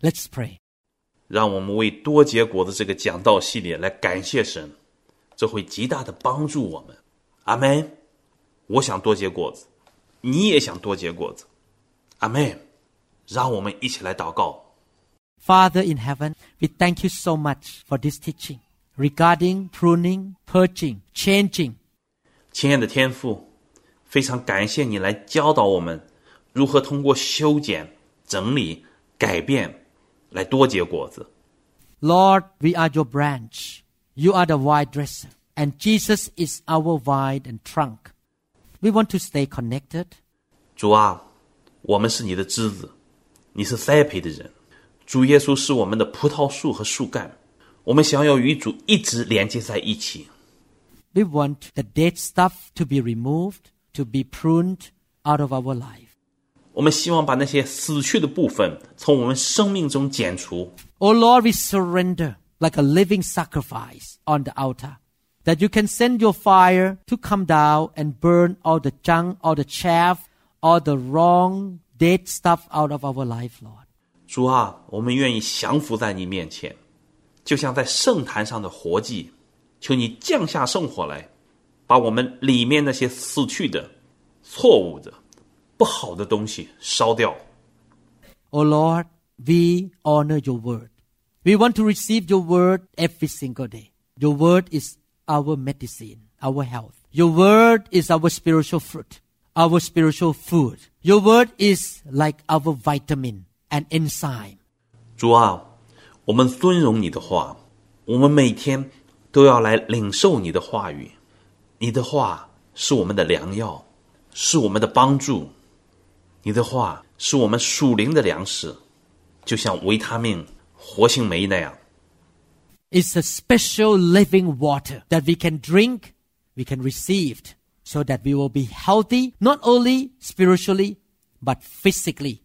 [SPEAKER 1] Let's pray.
[SPEAKER 2] 让我们为多结果子这个讲道系列来感谢神，这会极大的帮助我们。阿门。我想多结果子，你也想多结果子。阿门。让我们一起来祷告。
[SPEAKER 1] Father in heaven, we thank you so much for this teaching regarding pruning, purging, changing.
[SPEAKER 2] 亲爱的天父，非常感谢你来教导我们如何通过修剪、整理、改变来多结果子。
[SPEAKER 1] Lord, we are your branch. You are the vine dresser. And Jesus is our vine and trunk. We want to stay connected.
[SPEAKER 2] 主啊，我们是你的枝子，你是栽培的人。主耶稣是我们的葡萄树和树干，我们想要与主一直连接在一起。
[SPEAKER 1] We want the dead stuff to be removed, to be pruned out of our life.
[SPEAKER 2] 我们希望把那些死去的部分从我们生命中剪除。
[SPEAKER 1] Oh Lord, we surrender like a living sacrifice on the altar. That you can send your fire to come down and burn all the junk, all the chaff, all the wrong, dead stuff out of our life, Lord.
[SPEAKER 2] 主啊，我们愿意降服在你面前，就像在圣坛上的活祭。 求你降下圣火来，把我们里面那些死去的、错误的、不好的东西烧掉。
[SPEAKER 1] Oh Lord, we honor your word. We want to receive your word every single day. Your word is our medicine, our health. Your word is our spiritual fruit, our spiritual food. Your word is like our vitamin and enzyme.
[SPEAKER 2] 主啊，我们尊荣你的话，我们每天 都要来领受你的话语。你的话是我们的良药，是我们的帮助。你的话是我们属灵的粮食，就像维他命、活性酶那样。
[SPEAKER 1] It's a special living water that we can drink, we can receive, so that we will be healthy, not only spiritually, but physically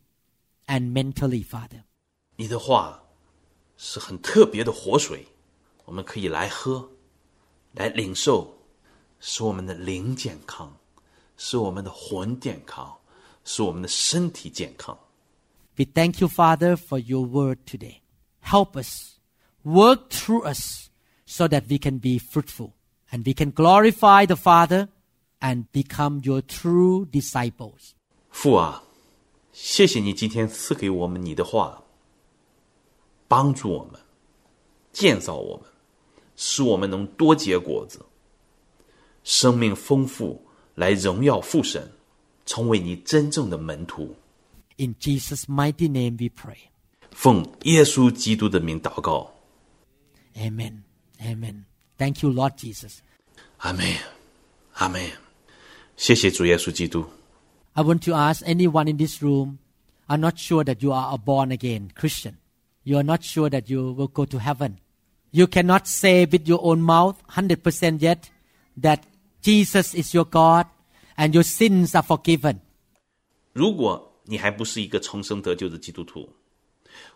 [SPEAKER 1] and mentally, Father.
[SPEAKER 2] 你的话是很特别的活水， 我们可以来喝，来领受，使我们的灵健康，使我们的魂健康，使我们的身体健康。
[SPEAKER 1] We thank you, Father, for your word today. Help us, work through us, so that we can be fruitful and we can glorify the Father and become your true disciples.
[SPEAKER 2] 父啊，谢谢你今天赐给我们你的话，帮助我们，建造我们， 使我们能多结果子，生命丰富，来荣耀父神，成为你真正的门徒。
[SPEAKER 1] In Jesus' mighty name we pray.
[SPEAKER 2] 奉耶稣基督的名祷告，
[SPEAKER 1] Amen. Amen. Thank you, Lord Jesus.
[SPEAKER 2] 阿门，阿门。谢谢主耶稣基督。
[SPEAKER 1] I want to ask anyone in this room, I'm not sure that you are a born again Christian. You are not sure that you will go to heaven. You cannot say with your own mouth 100% yet that Jesus is your God and your sins are forgiven.
[SPEAKER 2] 如果你还不是一个重生得救的基督徒，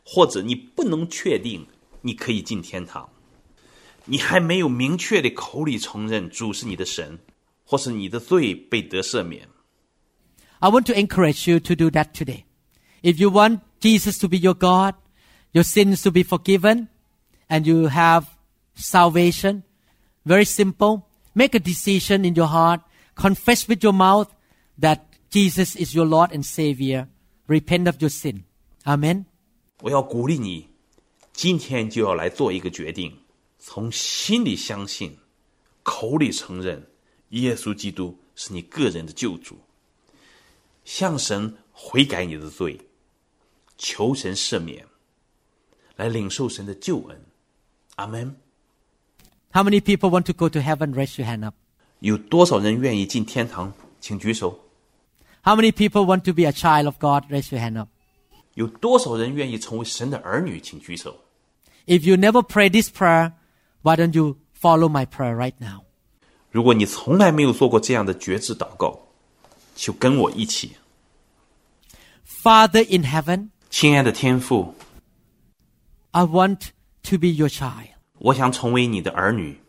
[SPEAKER 2] 或者你不能确定你可以进天堂，你还没有明确的口里承认主是你的神，或是你的罪被得赦免，
[SPEAKER 1] I want to encourage you to do that today. If you want Jesus to be your God, your sins to be forgiven, and you have salvation, very simple. Make a decision in your heart. Confess with your mouth that Jesus is your Lord and Savior. Repent of your sin. Amen.
[SPEAKER 2] 我要鼓励你，今天就要来做一个决定，从心里相信，口里承认耶稣基督是你个人的救主，向神悔改你的罪，求神赦免，来领受神的救恩。 Amen.
[SPEAKER 1] How many people want to go to heaven? Raise your hand up.
[SPEAKER 2] 有多少人愿意进天堂？请举手。
[SPEAKER 1] How many people want to be a child of God? Raise your hand up.
[SPEAKER 2] 有多少人愿意成为神的儿女？请举手。
[SPEAKER 1] If you never pray this prayer, why don't you follow my prayer right now?
[SPEAKER 2] 如果你从来没有做过这样的决志祷告，就跟我一起。
[SPEAKER 1] Father in heaven，
[SPEAKER 2] 亲爱的天父
[SPEAKER 1] ，I want to be your child.
[SPEAKER 2] 我想成为你的儿女，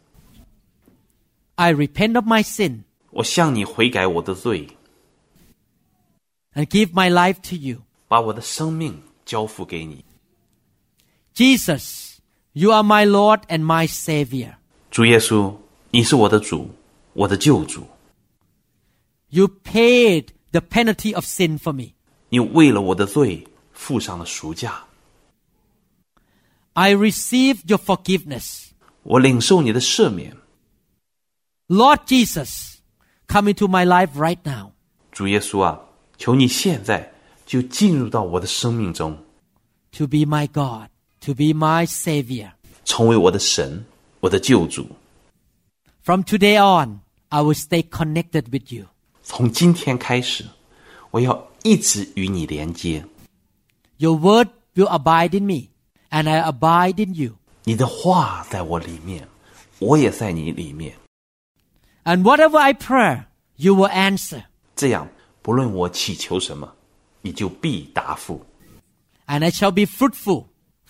[SPEAKER 1] I repent of my sin
[SPEAKER 2] 我向你悔改我的罪，
[SPEAKER 1] and give my life to you.
[SPEAKER 2] 把我的生命交付给你。
[SPEAKER 1] Jesus, you are my Lord and my Savior.
[SPEAKER 2] 主耶稣，你是我的主，我的救主。
[SPEAKER 1] You paid the penalty of sin for me.
[SPEAKER 2] 你为了我的罪付上了赎价，
[SPEAKER 1] I receive your forgiveness.
[SPEAKER 2] 我领受你的赦免。
[SPEAKER 1] Lord Jesus, come into my life right now.
[SPEAKER 2] 主耶稣啊，求你现在就进入到我的生命中，
[SPEAKER 1] to be my God, to be my Savior.
[SPEAKER 2] 成为我的神，我的救主。
[SPEAKER 1] From today on, I will stay connected with you.
[SPEAKER 2] 从今天开始，我要一直与你连接。
[SPEAKER 1] Your word will abide in me, and I abide in you.
[SPEAKER 2] 你的话在我里面，我也在你里面。
[SPEAKER 1] And whatever I pray, you will answer.
[SPEAKER 2] 这样，不论我祈求什么，你就必答复。
[SPEAKER 1] And I shall be fruitful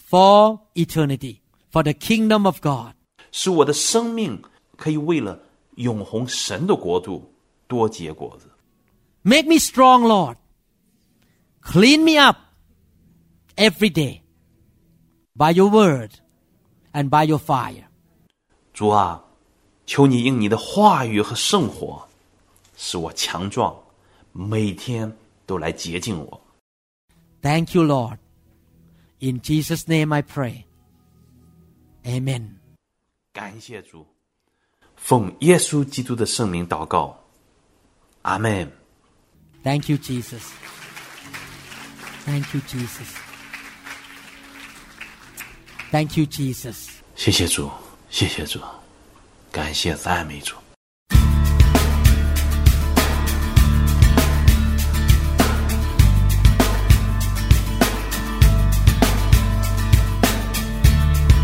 [SPEAKER 1] for eternity, for the kingdom of God.
[SPEAKER 2] 使我的生命可以为了永恒神的国度多结果子。
[SPEAKER 1] Make me strong, Lord. Clean me up every day by your word and by your fire.
[SPEAKER 2] 主啊，求你用你的话语和圣火，使我强壮，每天都来洁净我。
[SPEAKER 1] Thank you, Lord. In Jesus' name I pray. Amen.
[SPEAKER 2] 感谢主，奉耶稣基督的圣名祷告，阿门。
[SPEAKER 1] Thank you, Jesus. Thank you, Jesus. Thank you, Jesus.
[SPEAKER 2] 谢谢主，谢谢主，感谢赞美主。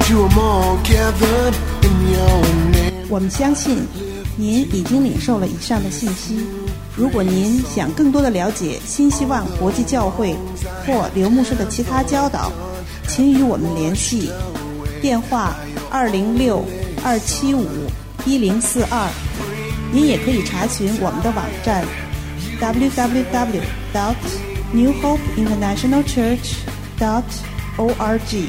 [SPEAKER 3] You are all gathered in your name.
[SPEAKER 4] 我们相信您已经领受了以上的信息。如果您想更多的了解新希望国际教会或刘牧师的其他教导，请与我们联系，电话二零六二七五一零四二。您也可以查询我们的网站
[SPEAKER 3] www.newhopeinternationalchurch.org。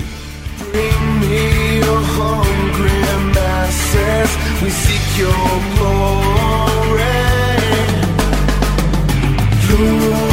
[SPEAKER 3] Ooh.